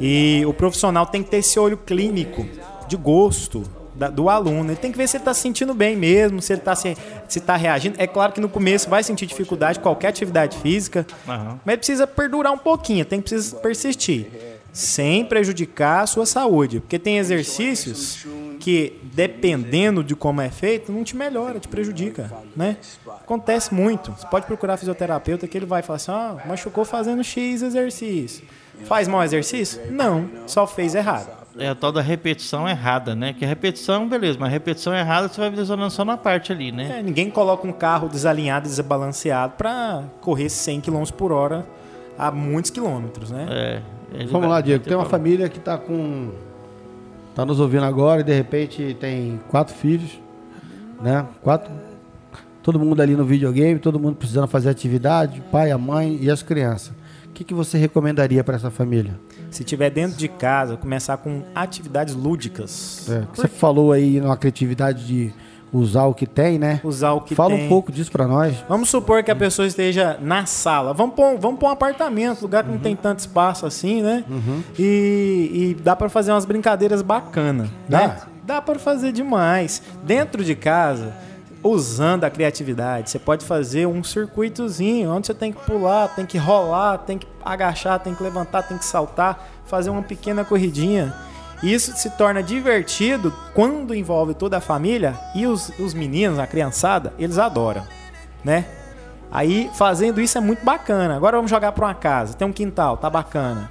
E o profissional tem que ter esse olho clínico de gosto da- do aluno. Ele tem que ver se ele está se sentindo bem mesmo, se ele está se, se tá reagindo. É claro que no começo vai sentir dificuldade qualquer atividade física, Aham. mas ele precisa perdurar um pouquinho, tem que persistir, sem prejudicar a sua saúde, porque tem exercícios porque dependendo de como é feito, não te melhora, te prejudica, né? Acontece muito. Você pode procurar fisioterapeuta que ele vai falar assim: ah, machucou fazendo X exercício. Faz mau exercício? Não, só fez errado. É a tal da repetição errada, né? Que a repetição, beleza, mas a repetição errada você vai lesionando só na parte ali, né? É, ninguém coloca um carro desalinhado, desbalanceado para correr 100 km por hora a muitos quilômetros, né? É. Vamos vai- lá, Diego. Tem uma problema. família que tá com. Tá nos ouvindo agora e de repente tem quatro filhos, né? Quatro. Todo mundo ali no videogame, todo mundo precisando fazer atividade, o pai, a mãe e as crianças. O que, que você recomendaria para essa família? Se tiver dentro de casa, começar com atividades lúdicas. É, que você falou aí na criatividade de usar o que tem, né? Usar o que Fala tem. um pouco disso para nós. Vamos supor que a pessoa esteja na sala. Vamos pôr, vamos pôr um apartamento, lugar que não tem tanto espaço assim, né? E, e dá para fazer umas brincadeiras bacanas, né? Dá? Dá para fazer demais. Dentro de casa, usando a criatividade, você pode fazer um circuitozinho onde você tem que pular, tem que rolar, tem que agachar, tem que levantar, tem que saltar, fazer uma pequena corridinha. Isso se torna divertido quando envolve toda a família e os, os meninos, a criançada, eles adoram, né? Aí fazendo isso é muito bacana. Agora vamos jogar para uma casa, tem um quintal, tá bacana.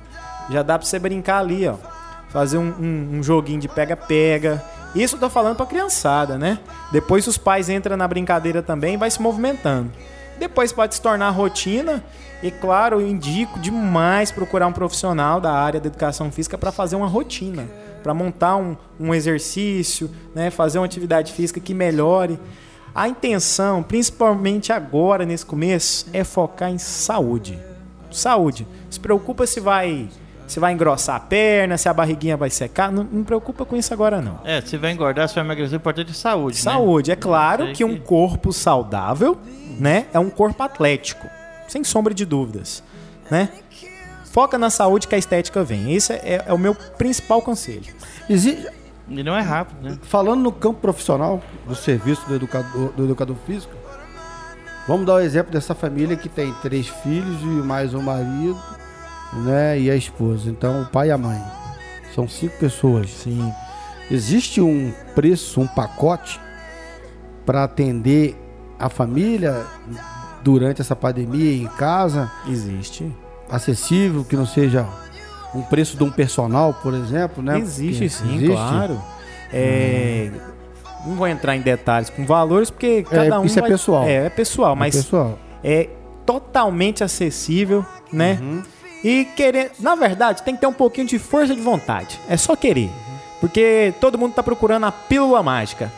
Já dá para você brincar ali, ó. Fazer um, um- um joguinho de pega-pega. Isso eu tô falando pra criançada, né? Depois os pais entram na brincadeira também e vai se movimentando. Depois pode se tornar rotina. E claro, eu indico demais procurar um profissional da área da educação física para fazer uma rotina, para montar um, um exercício, né? fazer uma atividade física que melhore. A intenção, principalmente agora nesse começo, é focar em saúde. Saúde. Se preocupa se vai se vai engrossar a perna, se a barriguinha vai secar. Não, não preocupa com isso agora não. É, se vai engordar, se vai emagrecer, o importante é saúde, né? Saúde. É claro que um corpo saudável, né, é um corpo atlético, sem sombra de dúvidas, né? Foca na saúde que a estética vem. Esse é, é o meu principal conselho. Exi- E não é rápido, né? Falando no campo profissional, do serviço do educador, do educador físico, vamos dar o exemplo dessa família que tem três filhos e mais um marido, né, e a esposa. Então, o pai e a mãe. São cinco pessoas. Sim. Existe um preço, um pacote para atender a família durante essa pandemia em casa, Existe. Acessível, que não seja um preço de um personal, por exemplo, né? Existe Porque sim, existe. claro. É, Não vou entrar em detalhes com valores, porque cada um. isso é vai- pessoal. É, é pessoal, mas Pessoal, é totalmente acessível, né? E querer, na verdade, tem que ter um pouquinho de força de vontade. É só querer. Porque todo mundo tá procurando a pílula mágica,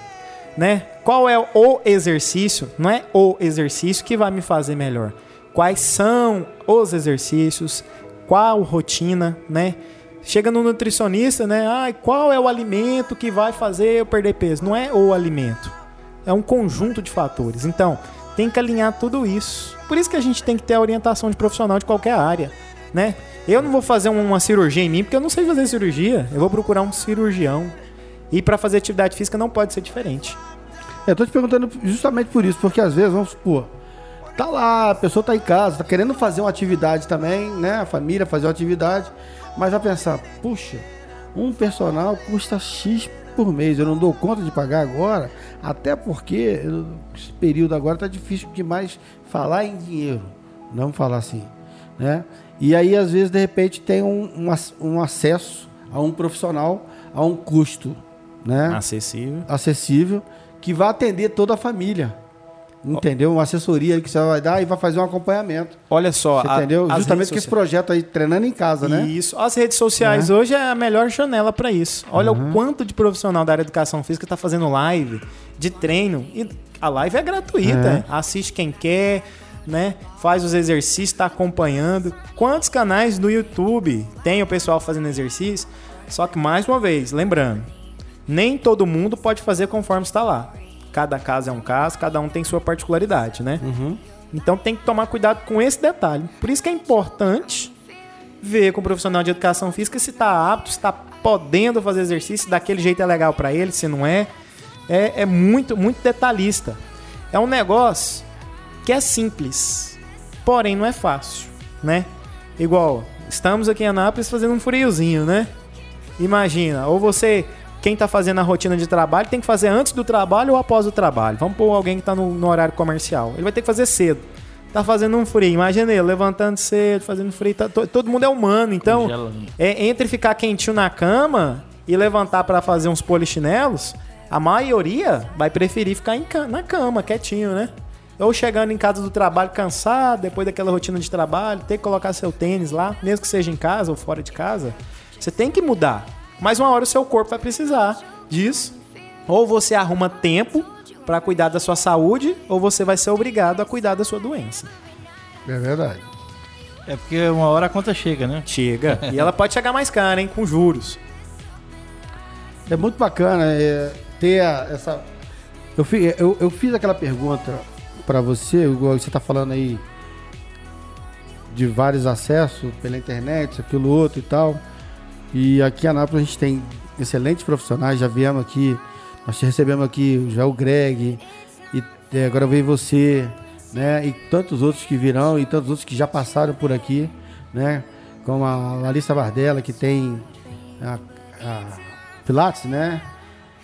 né? Qual é o exercício? Não é o exercício que vai me fazer melhor. Quais são os exercícios? Qual rotina, né? Chega no nutricionista, né? Ai, qual é o alimento que vai fazer eu perder peso? Não é o alimento é um conjunto de fatores. Então, tem que alinhar tudo isso. Por isso que a gente tem que ter a orientação de profissional de qualquer área, né? Eu não vou fazer uma cirurgia em mim porque eu não sei fazer cirurgia. Eu vou procurar um cirurgião. E para fazer atividade física não pode ser diferente. Eu tô te perguntando justamente por isso, porque às vezes, vamos supor, tá lá, a pessoa tá em casa, tá querendo fazer uma atividade também, né? A família fazer uma atividade, mas vai pensar, puxa, um personal custa X por mês, eu não dou conta de pagar agora, até porque eu- esse período agora tá difícil demais falar em dinheiro, não falar assim, né? E aí, às vezes, de repente, tem um, um um acesso a um profissional a um custo, né? Acessível. acessível que vai atender toda a família. Entendeu? Uma assessoria que você vai dar e vai fazer um acompanhamento. Olha só, a- entendeu? Justamente com esse projeto aí, treinando em casa, né? Isso. As redes sociais hoje é a melhor janela para isso. Olha o quanto de profissional da área de educação física está fazendo live de treino. E a live é gratuita. Assiste quem quer, né? Faz os exercícios, está acompanhando. Quantos canais no YouTube tem o pessoal fazendo exercício? Só que, mais uma vez, lembrando, nem todo mundo pode fazer conforme está lá. Cada caso é um caso, cada um tem sua particularidade, né? Então tem que tomar cuidado com esse detalhe. Por isso que é importante ver com o profissional de educação física se está apto, se está podendo fazer exercício, se daquele jeito é legal para ele, se não é. é. É muito, muito detalhista. É um negócio que é simples, porém não é fácil, né? Igual, estamos aqui em Anápolis fazendo um friozinho, né? Imagina, ou você quem tá fazendo a rotina de trabalho tem que fazer antes do trabalho ou após o trabalho. Vamos pôr alguém que tá no, no horário comercial. Ele vai ter que fazer cedo. Tá fazendo um frio, imagina ele levantando cedo, fazendo frio. Tá, to- todo mundo é humano, então Congelando. é, entre ficar quentinho na cama e levantar pra fazer uns polichinelos, a maioria vai preferir ficar em na cama, quietinho, né? Ou chegando em casa do trabalho cansado, depois daquela rotina de trabalho, ter que colocar seu tênis lá, mesmo que seja em casa ou fora de casa. Você tem que mudar. Mas uma hora o seu corpo vai precisar disso. Ou você arruma tempo pra cuidar da sua saúde, ou você vai ser obrigado a cuidar da sua doença. É verdade. É porque uma hora a conta chega, né? Chega. e ela pode chegar mais cara, hein? Com juros. É muito bacana é, ter a- essa. Eu, fi- eu, eu fiz aquela pergunta pra você, igual você tá falando aí de vários acessos pela internet, aquilo outro e tal. E aqui em Anápolis a gente tem excelentes profissionais, já viemos aqui, nós te recebemos aqui já o Greg, e é, agora vem você, né? E tantos outros que virão, e tantos outros que já passaram por aqui, né? Como a Larissa Bardella, que tem a, a Pilates, né?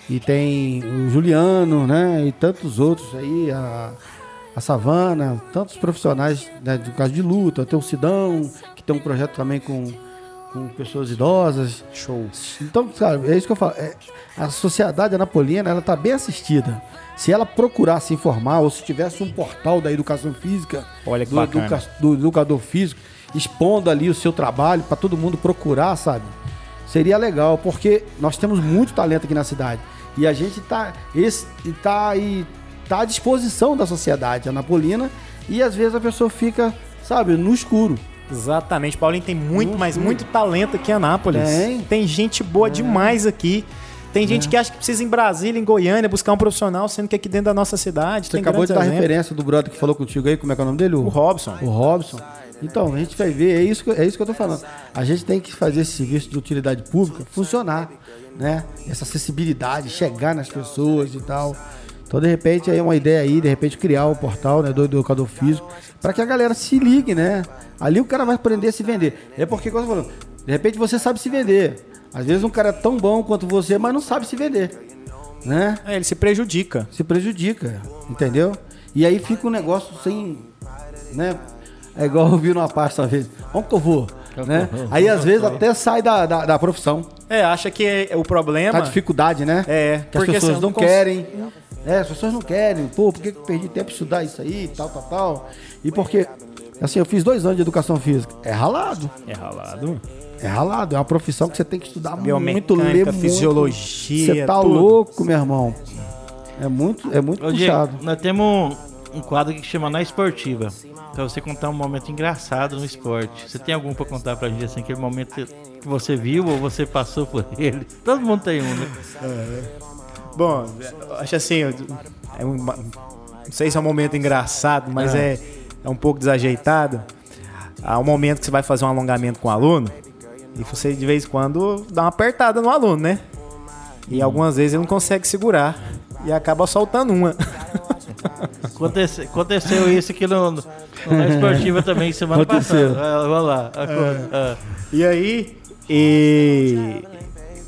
E tem o Juliano, né? E tantos outros aí, a, a Savana, tantos profissionais né, do caso de luta, tem o Sidão, que tem um projeto também com, com pessoas idosas. Show. Então, cara, é isso que eu falo. é, a sociedade anapolina, ela tá bem assistida. Se ela procurar se informar, ou se tivesse um portal da educação física, Olha do, educa- do educador físico, expondo ali o seu trabalho para todo mundo procurar, sabe? Seria legal, porque nós temos muito talento aqui na cidade. E a gente tá, esse, tá, tá à disposição da sociedade anapolina e às vezes a pessoa fica, sabe, no escuro. Exatamente. Paulinho tem muito, mas sei. muito talento aqui em Anápolis. Tem. gente boa demais aqui. Tem gente que acha que precisa ir em Brasília, em Goiânia, buscar um profissional, sendo que aqui dentro da nossa cidade Você tem acabou de dar exemplos. referência do brother que falou contigo aí, como é que é o nome dele? O Robson. O Robson. Então, a gente vai ver, é isso, que, é isso que eu tô falando. A gente tem que fazer esse serviço de utilidade pública funcionar, né? Essa acessibilidade, chegar nas pessoas e tal. Então, de repente, aí é uma ideia aí, de repente, criar o portal né, do educador físico, para que a galera se ligue, né? Ali o cara vai aprender a se vender. É porque, como eu tô falando, de repente você sabe se vender. Às vezes um cara é tão bom quanto você, mas não sabe se vender, né? É, ele se prejudica. se prejudica, entendeu? E aí fica um negócio sem, né? É igual eu vi numa pasta uma vez. Onde que eu vou? Né? Aí às vezes até sai da, da, da profissão. É, acha que é- o problema. Tá dificuldade, né? É, Que as pessoas não não cons- querem. É, as pessoas não querem. Pô, por que eu perdi tempo estudar isso aí, tal, tal, tal? E porque, assim, eu fiz dois anos de educação física. É ralado. É ralado. É ralado. É uma profissão que você tem que estudar muito, ler muito. fisiologia, Você tá tudo. louco, meu irmão. É muito, é muito Ô, Diego, puxado. nós temos um, quadro aqui que chama Na Esportiva. Pra você contar um momento engraçado no esporte. Você tem algum pra contar pra gente, assim, aquele momento que você viu ou você passou por ele? Todo mundo tem um, né? Bom, acho assim, é um- não sei se é um momento engraçado, mas é, é um pouco desajeitado. Há um momento que você vai fazer um alongamento com o aluno e você de vez em quando dá uma apertada no aluno, né? E algumas vezes ele não consegue segurar e acaba soltando uma. Acontece- aconteceu isso aqui no, no, Na Esportiva também, semana Aconteceu. passada. Ah, Vamos lá. Aco- ah. E aí, e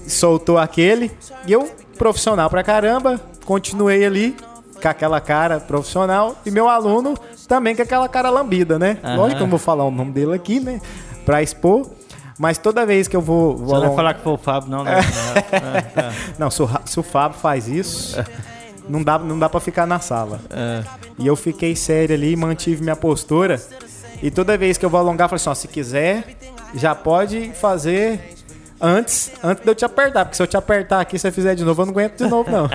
soltou aquele. E eu, profissional pra caramba, continuei ali com aquela cara profissional. E meu aluno também com aquela cara lambida, né? Aham. Lógico que eu não vou falar o nome dele aqui, né? Pra expor. Mas toda vez que eu vou. vou Você não vai falar que foi o Fábio, não, né? Ah, Não, se o, se o Fábio faz isso, não dá, não dá pra ficar na sala. ah. E eu fiquei sério ali, mantive minha postura. E toda vez que eu vou alongar, eu falei assim: ó, se quiser, já pode fazer antes, antes de eu te apertar. Porque se eu te apertar aqui, se você fizer de novo, eu não aguento de novo, não.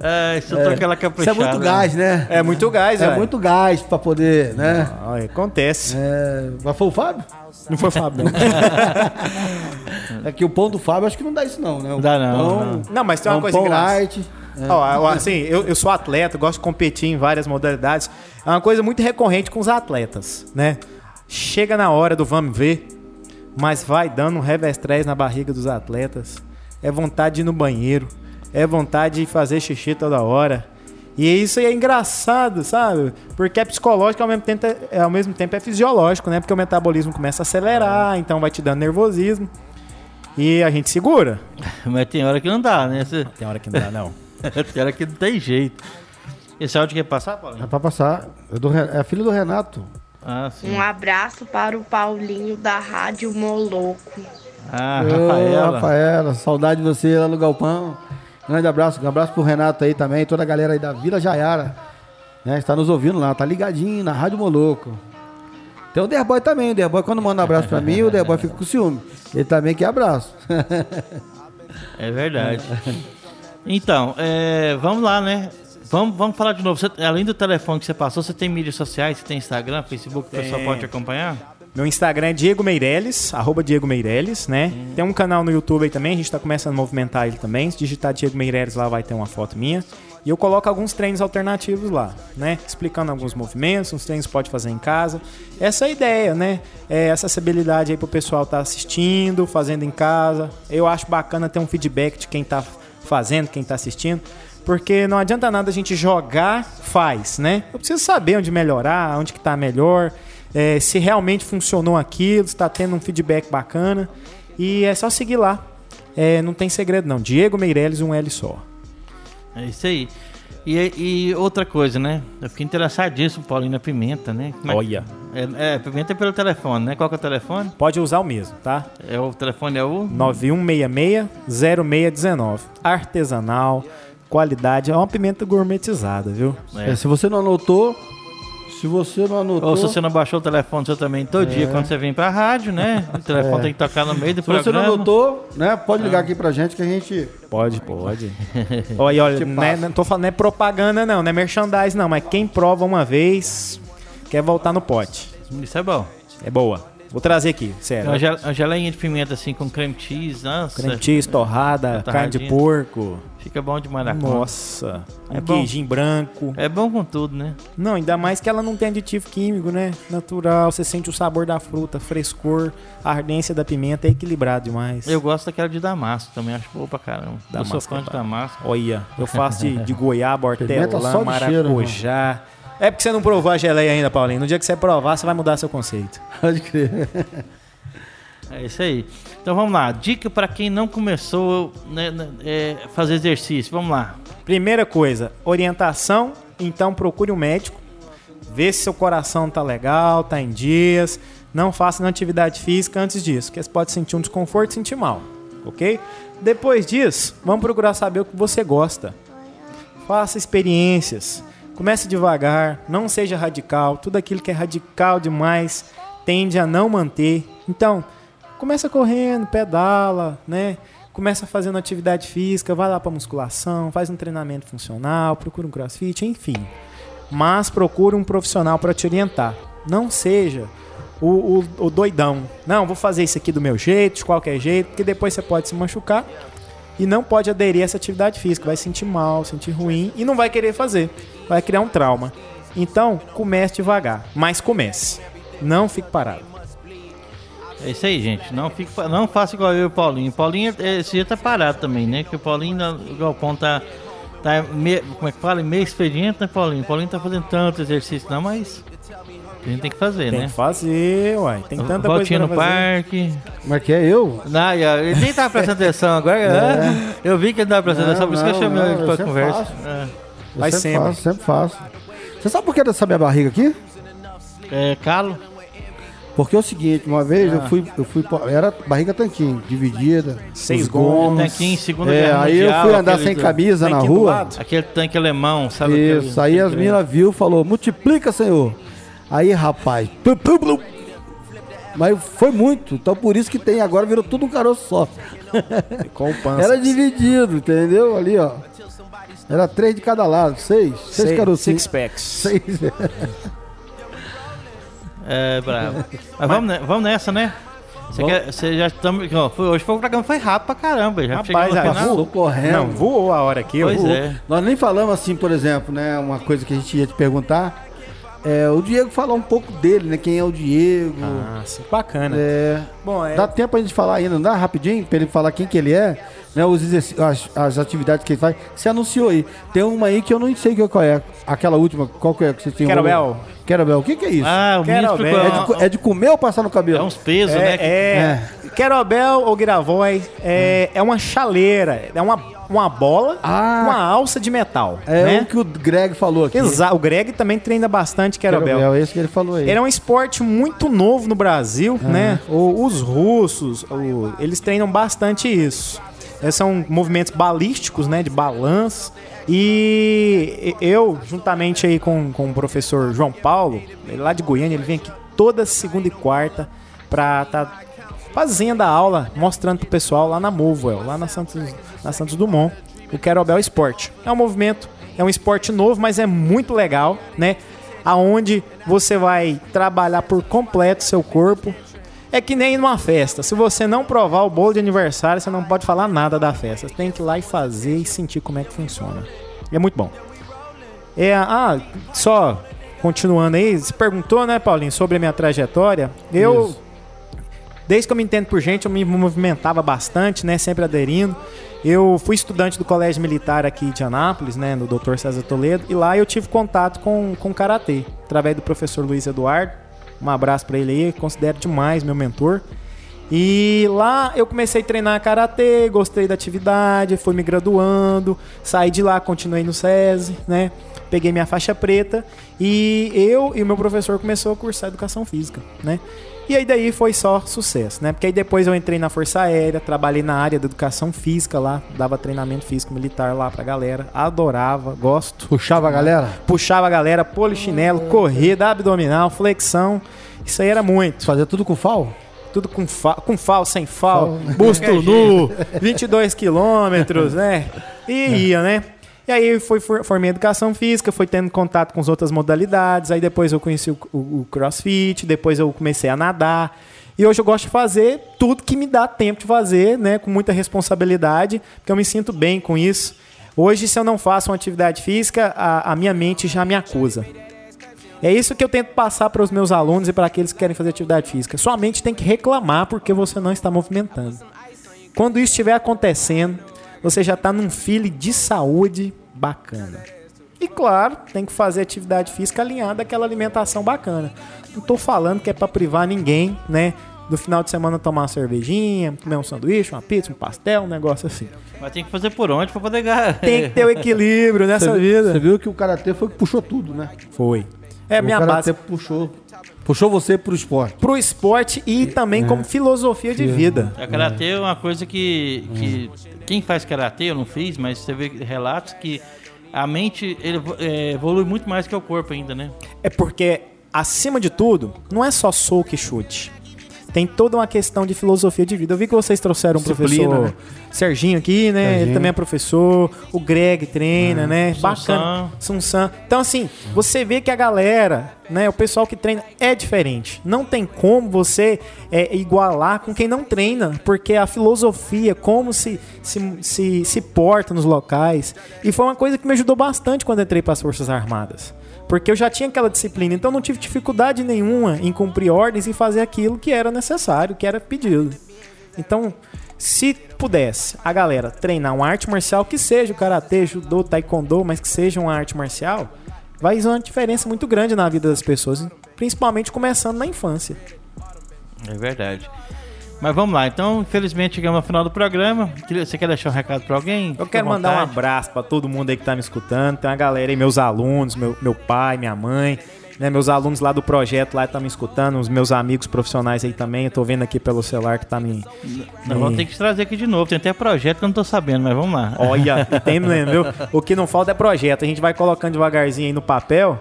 Ah, isso é, aquela Isso é caprichada. muito gás, né? É muito gás, É velho. muito gás pra poder, né? Ah, acontece. É, mas foi o Fábio? Não foi o Fábio, não. É que o pão do Fábio acho que não dá isso não, né? O Dá não, pão, não. Não, mas tem é uma um coisa pão engraçada. light. Ó, assim, eu, eu sou atleta, gosto de competir em várias modalidades. É uma coisa muito recorrente com os atletas, né? Chega na hora do vamos ver, mas vai dando um revestrez na barriga dos atletas. É vontade de ir no banheiro, é vontade de fazer xixi toda hora. E isso aí é engraçado, sabe? Porque é psicológico ao mesmo tempo é, ao mesmo tempo é fisiológico, né? Porque o metabolismo começa a acelerar, então vai te dando nervosismo. E a gente segura. Mas tem hora que não dá, né? Você- Tem hora que não dá, não. tem hora que não tem jeito. Esse áudio quer passar, Paulinho? É pra passar. É, do é a filha do Renato. Ah, sim. Um abraço para o Paulinho da Rádio Moloco. Ah, Ô, Rafaela. Rafaela, saudade de você lá no Galpão. Grande abraço, um abraço pro Renato aí também, toda a galera aí da Vila Jaiara. Né, está nos ouvindo lá, tá ligadinho na Rádio Moloco. Tem o Derboy também, o Derboy quando manda um abraço pra mim, o Derboy fica com ciúme. Ele também quer abraço. É verdade. Então, é, vamos lá, né? Vamos, vamos falar de novo. Você- além do telefone que você passou, você tem mídias sociais, você tem Instagram, Facebook, o pessoal pode te acompanhar? Meu Instagram é Diego Meirelles, arroba Diego Meirelles, né? Tem um canal no YouTube aí também, a gente tá começando a movimentar ele também. Se digitar Diego Meirelles lá vai ter uma foto minha. E eu coloco alguns treinos alternativos lá, né? Explicando alguns movimentos, uns treinos que pode fazer em casa. Essa é a ideia, né? É essa acessibilidade aí pro pessoal tá assistindo, fazendo em casa. Eu acho bacana ter um feedback de quem tá fazendo, quem tá assistindo. Porque não adianta nada a gente jogar, faz, né? Eu preciso saber onde melhorar, onde que tá melhor, é, se realmente funcionou aquilo, se tá tendo um feedback bacana. E é só seguir lá. É, não tem segredo não. Diego Meirelles, um L só. É isso aí. E, e outra coisa, né? Eu fiquei interessadíssimo, Paulinho, na pimenta, né? Como é Olha. É, é, pimenta é pelo telefone, né? Qual que é o telefone? Pode usar o mesmo, tá? É o telefone é o 9166-0619. Artesanal, qualidade. É uma pimenta gourmetizada, viu? É. É, se você não anotou, se você não anotou, Ou se você não baixou o telefone seu também todo dia quando você vem pra rádio, né? O telefone tem que tocar no meio do se você não programa. anotou, né, pode ligar aqui pra gente que a gente Pode, pode. olha, olha, não, é, não tô falando, não é propaganda não, não é merchandise não, mas quem prova uma vez quer voltar no pote. Isso é bom. É boa. Vou trazer aqui, sério. Uma, gel- uma geleinha de pimenta assim com creme cheese, nossa. Creme cheese, torrada, carne de porco. Fica bom demais na conta. Nossa, um É bom. queijinho branco. É bom com tudo, né? Não, ainda mais que ela não tem aditivo químico, né? Natural, você sente o sabor da fruta, frescor, a ardência da pimenta, é equilibrado demais. Eu gosto daquela de damasco também, acho boa pra caramba. eu sou Damasco fã é de damasco. Olha, eu faço de, de goiaba, hortelã, de cheiro, maracujá. É porque você não provou a geleia ainda, Paulinho. No dia que você provar, você vai mudar seu conceito. pode crer. É isso aí. Então vamos lá. Dica pra quem não começou né, né, é, fazer exercício. Vamos lá. Primeira coisa, orientação. Então procure um médico. Vê se seu coração tá legal, tá em dias. Não faça nenhuma atividade física antes disso, porque você pode sentir um desconforto e sentir mal, ok? Depois disso, vamos procurar saber o que você gosta. Faça experiências. Comece devagar, não seja radical. Tudo aquilo que é radical demais tende a não manter. Então, começa correndo, pedala, né? Começa fazendo atividade física, vai lá para musculação, faz um treinamento funcional, procura um crossfit, enfim. Mas procura um profissional para te orientar. Não seja o, o- o doidão. Não, vou fazer isso aqui do meu jeito, de qualquer jeito, porque depois você pode se machucar e não pode aderir a essa atividade física. Vai sentir mal, sentir ruim e não vai querer fazer. Vai criar um trauma. Então, comece devagar, mas comece. Não fique parado. É isso aí, gente. Não, fique, não faça igual eu e o Paulinho. O Paulinho, eh, esse dia tá parado também, né? Que o Paulinho, na- o Galpão tá. tá me- como é que fala? Meio expediente, né, Paulinho? O Paulinho tá fazendo tanto exercício, não, mas. A gente tem que fazer, Tem né? que fazer, uai. Tem tanta Voltinha coisa no pra fazer. parque. É que é eu? Não, ele nem tava prestando atenção agora. é. Eu vi que ele tava prestando atenção, por isso que eu chamei não, ele eu pra sempre conversa. faço. É. Eu Vai sempre sempre. faço, sempre faço. Você sabe por que dessa minha barriga aqui? É, calo. Porque é o seguinte, uma vez Ah. eu fui, eu fui, era barriga tanquinho, dividida, Seis os gomos. Tem aqui em segunda É, guerra aí eu mundial, fui andar aquele sem do- camisa na rua. Aquele tanque alemão, sabe? aquele- Isso, aí as aquele- meninas viu, falou, multiplica, senhor. Aí, rapaz, pum, pum, pum. mas foi muito, então por isso que tem, agora virou tudo um caroço só. Com o pança. Era dividido, entendeu? Ali, ó. Era três de cada lado, seis, seis, Sei- carocinhos. Six packs. Seis. É, bravo. Mas vamos, ne- vamos nessa, né? Você, quer, você já estamos. Hoje foi, o programa foi rápido pra caramba. Já Rapaz, já final. Passou correndo. Não, voou a hora aqui. Pois vou. é. Nós nem falamos assim, por exemplo, né? Uma coisa que a gente ia te perguntar. É, o Diego falar um pouco dele, né? Quem é o Diego. Ah, sim, bacana. É, Bom, é, Dá tempo a gente falar ainda, não dá rapidinho pra ele falar quem que ele é? né, os as, as atividades que ele faz. Você anunciou aí. Tem uma aí que eu não sei qual é. Aquela última, qual que é que você tem? Kettlebell. Kettlebell. O que, que é isso? Ah, o Quero ministro ver. ficou- é, de, é de comer ou passar no cabelo? é uns pesos, né? que- É, é. Kettlebell ou Gravoi é, é uma chaleira, é uma, uma bola Ah. com uma alça de metal. É né? o que o Greg falou aqui. Exato. O Greg também treina bastante. Kettlebell, é esse que ele falou aí. Ele é um esporte muito novo no Brasil, né? O- os russos, o- eles treinam bastante isso. Esses são movimentos balísticos, né? De balanço. E eu, juntamente aí com, com o professor João Paulo, ele lá de Goiânia, ele vem aqui toda segunda e quarta pra tá fazendo a aula, mostrando pro pessoal lá na Movewell, lá na Santos, na Santos Dumont, o Kettlebell Sport. É um movimento, é um esporte novo, mas é muito legal, né? Aonde você vai trabalhar por completo seu corpo. É que nem numa festa. Se você não provar o bolo de aniversário, você não pode falar nada da festa. Você tem que ir lá e fazer e sentir como é que funciona. E é muito bom. É, ah, só continuando aí, você perguntou, né, Paulinho, sobre a minha trajetória. Eu, Isso. Desde que eu me entendo por gente, eu me movimentava bastante, né, sempre aderindo. Eu fui estudante do Colégio Militar aqui de Anápolis, né, no Dr. César Toledo, e lá eu tive contato com, com Karatê, através do professor Luiz Eduardo. Um abraço pra ele aí, considero demais meu mentor. E lá eu comecei a treinar karatê, gostei da atividade, fui me graduando, saí de lá, continuei no SESI, né? Peguei minha faixa preta e eu e o meu professor começou a cursar educação física, né? E aí daí foi só sucesso, né? Porque aí depois eu entrei na Força Aérea, trabalhei na área da educação física lá, dava treinamento físico militar lá pra galera, adorava, gosto Puxava a galera? puxava a galera, polichinelo, corrida, abdominal, flexão. Isso aí era muito. Fazia tudo com fal? Tudo com, fa com fal, sem fal, Fal. busto nu, 22 quilômetros, né? E ia, né? E aí for- formei educação física, fui tendo contato com as outras modalidades. Aí depois eu conheci o, o- o crossfit, depois eu comecei a nadar. E hoje eu gosto de fazer tudo que me dá tempo de fazer, né? Com muita responsabilidade, porque eu me sinto bem com isso. Hoje, se eu não faço uma atividade física, a, a minha mente já me acusa. É isso que eu tento passar para os meus alunos e para aqueles que querem fazer atividade física. Sua mente tem que reclamar porque você não está movimentando. Quando isso estiver acontecendo, você já está num feeling de saúde bacana. E claro, tem que fazer atividade física alinhada àquela alimentação bacana. Não estou falando que é para privar ninguém, né? No final de semana tomar uma cervejinha, comer um sanduíche, uma pizza, um pastel, um negócio assim. Mas tem que fazer por onde pra poder ganhar. Tem que ter o equilíbrio nessa Você vida. viu que o Karatê foi que puxou tudo, né? Foi. É a o minha Karatê base puxou. Puxou você pro esporte. pro esporte e também como filosofia de vida. A karatê é uma coisa que, que quem faz karatê eu não fiz, mas você vê relatos que a mente ele, é, evolui muito mais que o corpo ainda, né? É porque, acima de tudo, não é só soco e chute. Tem toda uma questão de filosofia de vida. Eu vi que vocês trouxeram um Disciplina, professor né? Serginho aqui, né? Ele Serginho. também é professor. O Greg treina, né? Sun Bacana. Sunsan. Então, assim, você vê que a galera, né? O pessoal que treina é diferente. Não tem como você é, igualar com quem não treina, porque a filosofia, como se, se, se, se porta nos locais. E foi uma coisa que me ajudou bastante quando entrei para as Forças Armadas. Porque eu já tinha aquela disciplina, então não tive dificuldade nenhuma em cumprir ordens e fazer aquilo que era necessário, que era pedido. Então, se pudesse a galera treinar uma arte marcial, que seja o karatê, judô, taekwondo, mas que seja uma arte marcial, vai fazer uma diferença muito grande na vida das pessoas, principalmente começando na infância. É verdade. Mas vamos lá, então, infelizmente chegamos ao final do programa. Você quer deixar um recado pra alguém? Eu Fica quero mandar um abraço pra todo mundo aí que tá me escutando. Tem uma galera aí, meus alunos, meu, meu pai, minha mãe, né? Meus alunos lá do projeto lá estão me escutando, os meus amigos profissionais aí também. Eu tô vendo aqui pelo celular que tá me. Nós vamos ter que te trazer aqui de novo. Tem até projeto que eu não tô sabendo, mas vamos lá. Olha, tem mesmo, viu? O que não falta é projeto. A gente vai colocando devagarzinho aí no papel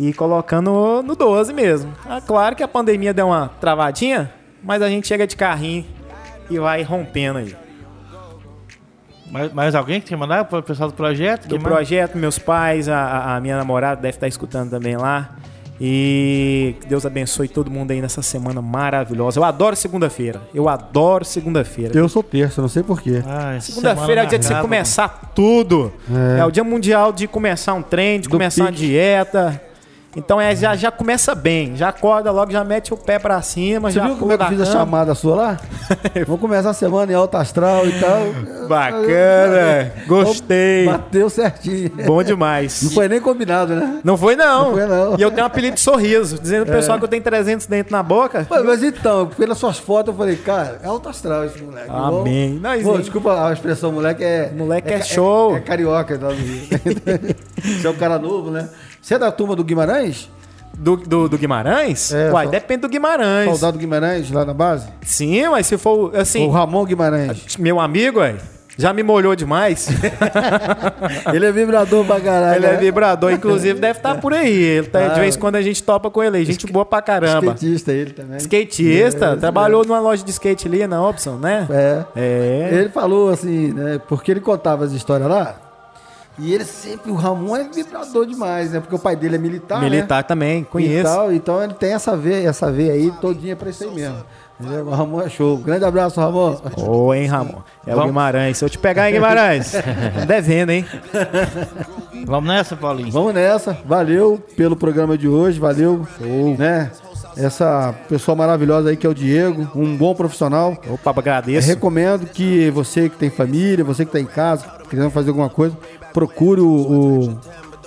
e colocando no 12 mesmo. Ah, claro que a pandemia deu uma travadinha, mas a gente chega de carrinho e vai rompendo aí. Mais, mais alguém que quer mandar para o pessoal do projeto? Do projeto, meus pais, a- a, minha namorada deve estar escutando também lá. E que Deus abençoe todo mundo aí nessa semana maravilhosa. Eu adoro segunda-feira. Eu adoro segunda-feira. Eu sou terça, não sei porquê. Ah, Segunda-feira é o dia de você começar tudo. É. É. o dia mundial de começar um trem, de Do começar uma pique. dieta. Então é, já, já começa bem, já acorda logo, já mete o pé pra cima, Você já viu como é que eu fiz a chamada sua lá? Vamos começar a semana em alta astral e tal. Bacana, gostei. Bateu certinho. Bom demais. Não foi nem combinado, né? Não foi não. Não foi, não. E eu tenho um apelido de sorriso, dizendo pro pessoal que eu tenho 300 dentes na boca. Pô, mas então, pelas suas fotos eu falei, cara, é alto astral esse moleque. Amém. Não, Pô, desculpa a expressão, moleque é. Moleque é ca- show. É, carioca. Tá? Você é um cara novo, né? Você é da turma do Guimarães? Do, do, do Guimarães? É, Uai, só- depende do Guimarães. Soldado Guimarães, lá na base? Sim, mas se for assim, O Ramon Guimarães. meu amigo, ué, já me molhou demais. Ele é vibrador pra caralho. ele é né? vibrador, inclusive deve estar por aí. Ele tá, Ah. de vez em quando a gente topa com ele aí, gente boa pra caramba. Skatista ele também. Skatista, É, trabalhou numa loja de skate ali na Opson, né? É. É. Ele falou assim, né? Porque ele contava as histórias lá. E ele sempre, o Ramon é vibrador demais, né? Porque o pai dele é militar. né? Militar também, E conheço. tal, então ele tem essa veia, essa veia aí todinha pra isso aí mesmo. O Ramon é show. Grande abraço, Ramon. Ô, hein, Ramon? É o. Guimarães. Se eu te pegar, hein, Guimarães? Devendo, hein? Vamos nessa, Paulinho? Vamos nessa. Valeu pelo programa de hoje. Valeu. Né? Essa pessoa maravilhosa aí que é o Diego, um bom profissional. Opa, agradeço. recomendo que você que tem família, você que está em casa, querendo fazer alguma coisa, procure o, o,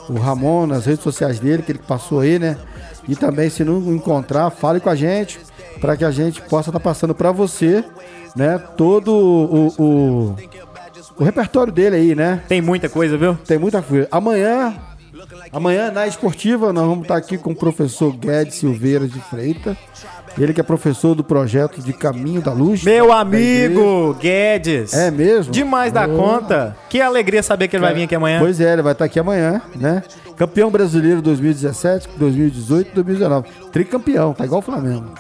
o Ramon nas redes sociais dele, que ele passou aí, né? E também, se não encontrar, fale com a gente, para que a gente possa estar passando para você, né? Todo o, o, o repertório dele aí, né? Tem muita coisa, viu? Tem muita coisa. Amanhã, amanhã na esportiva, nós vamos estar aqui com o professor Guedes Silveira de Freitas. Ele que é professor do projeto de Caminho da Luz. Meu amigo Guedes. É mesmo? Demais da Oh. conta. Que alegria saber que ele vai vir aqui amanhã. Pois é, ele vai estar aqui amanhã, né? Campeão brasileiro 2017, 2018 2019. Tricampeão, tá igual o Flamengo.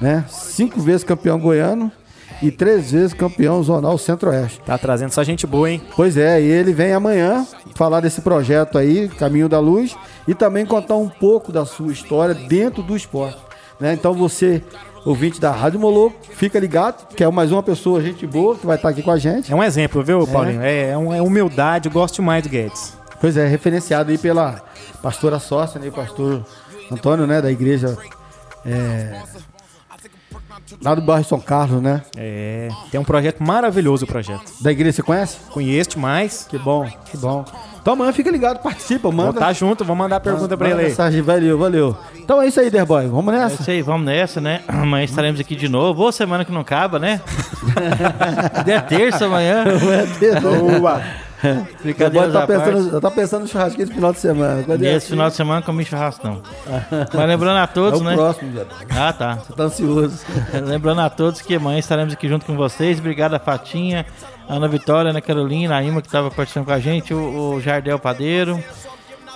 Né? Cinco vezes campeão goiano e três vezes campeão zonal centro-oeste. Tá trazendo só gente boa, hein? Pois é, e ele vem amanhã falar desse projeto aí, Caminho da Luz, e também contar um pouco da sua história dentro do esporte. Né? Então você, ouvinte da Rádio Moloco, fica ligado, que é mais uma pessoa, gente boa, que vai estar aqui com a gente. É um exemplo, viu, Paulinho? É, é, é humildade, eu gosto demais do Guedes. Pois é, referenciado aí pela pastora sócia, né, o pastor Antônio, né, da igreja é, lá do bairro São Carlos, né? É, tem um projeto maravilhoso o projeto. Da igreja, você conhece? Conheço demais. Que bom, que bom. Então amanhã fica ligado, participa, Vou manda. tá junto, vou mandar a pergunta pra manda ele aí. mensagem, valeu, valeu. Então é isso aí, Derboy, vamos É nessa? isso aí, vamos nessa, né? Amanhã estaremos aqui de novo. Ô, semana que não acaba, né? é terça amanhã. Boa. Brincadeira tá à parte. pensando, tá pensando no churrasquinho do final de semana. É Nesse assim, final de semana comi churrasco, não. Mas lembrando a é todos, o né? próximo. Ah, tá. Você tá ansioso. Lembrando a todos que amanhã estaremos aqui junto com vocês. Obrigado a Fatinha, a Ana Vitória, a Ana Carolina, a Ima que estava participando com a gente, o, o Jardel Padeiro.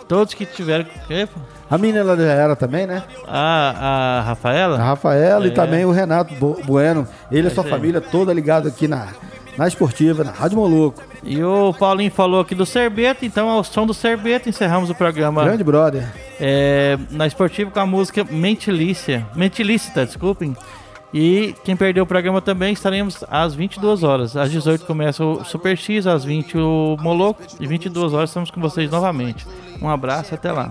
Todos que tiveram. Epa, A menina ela era também, né? A, a A Rafaela. Rafaela e É. também o Renato Bueno. Ele e sua isso aí. família toda ligada aqui na, na esportiva, na Rádio Moluco. E o Paulinho falou aqui do Serbeto, então ao som do Serbeto encerramos o programa Grande brother. é, na esportiva com a música Mentilícia. Mentilícita, desculpem. E quem perdeu o programa também estaremos às 22 horas. Às 18 começa o Super X, às 20 o Moloco e 22 horas estamos com vocês novamente. Um abraço e até lá.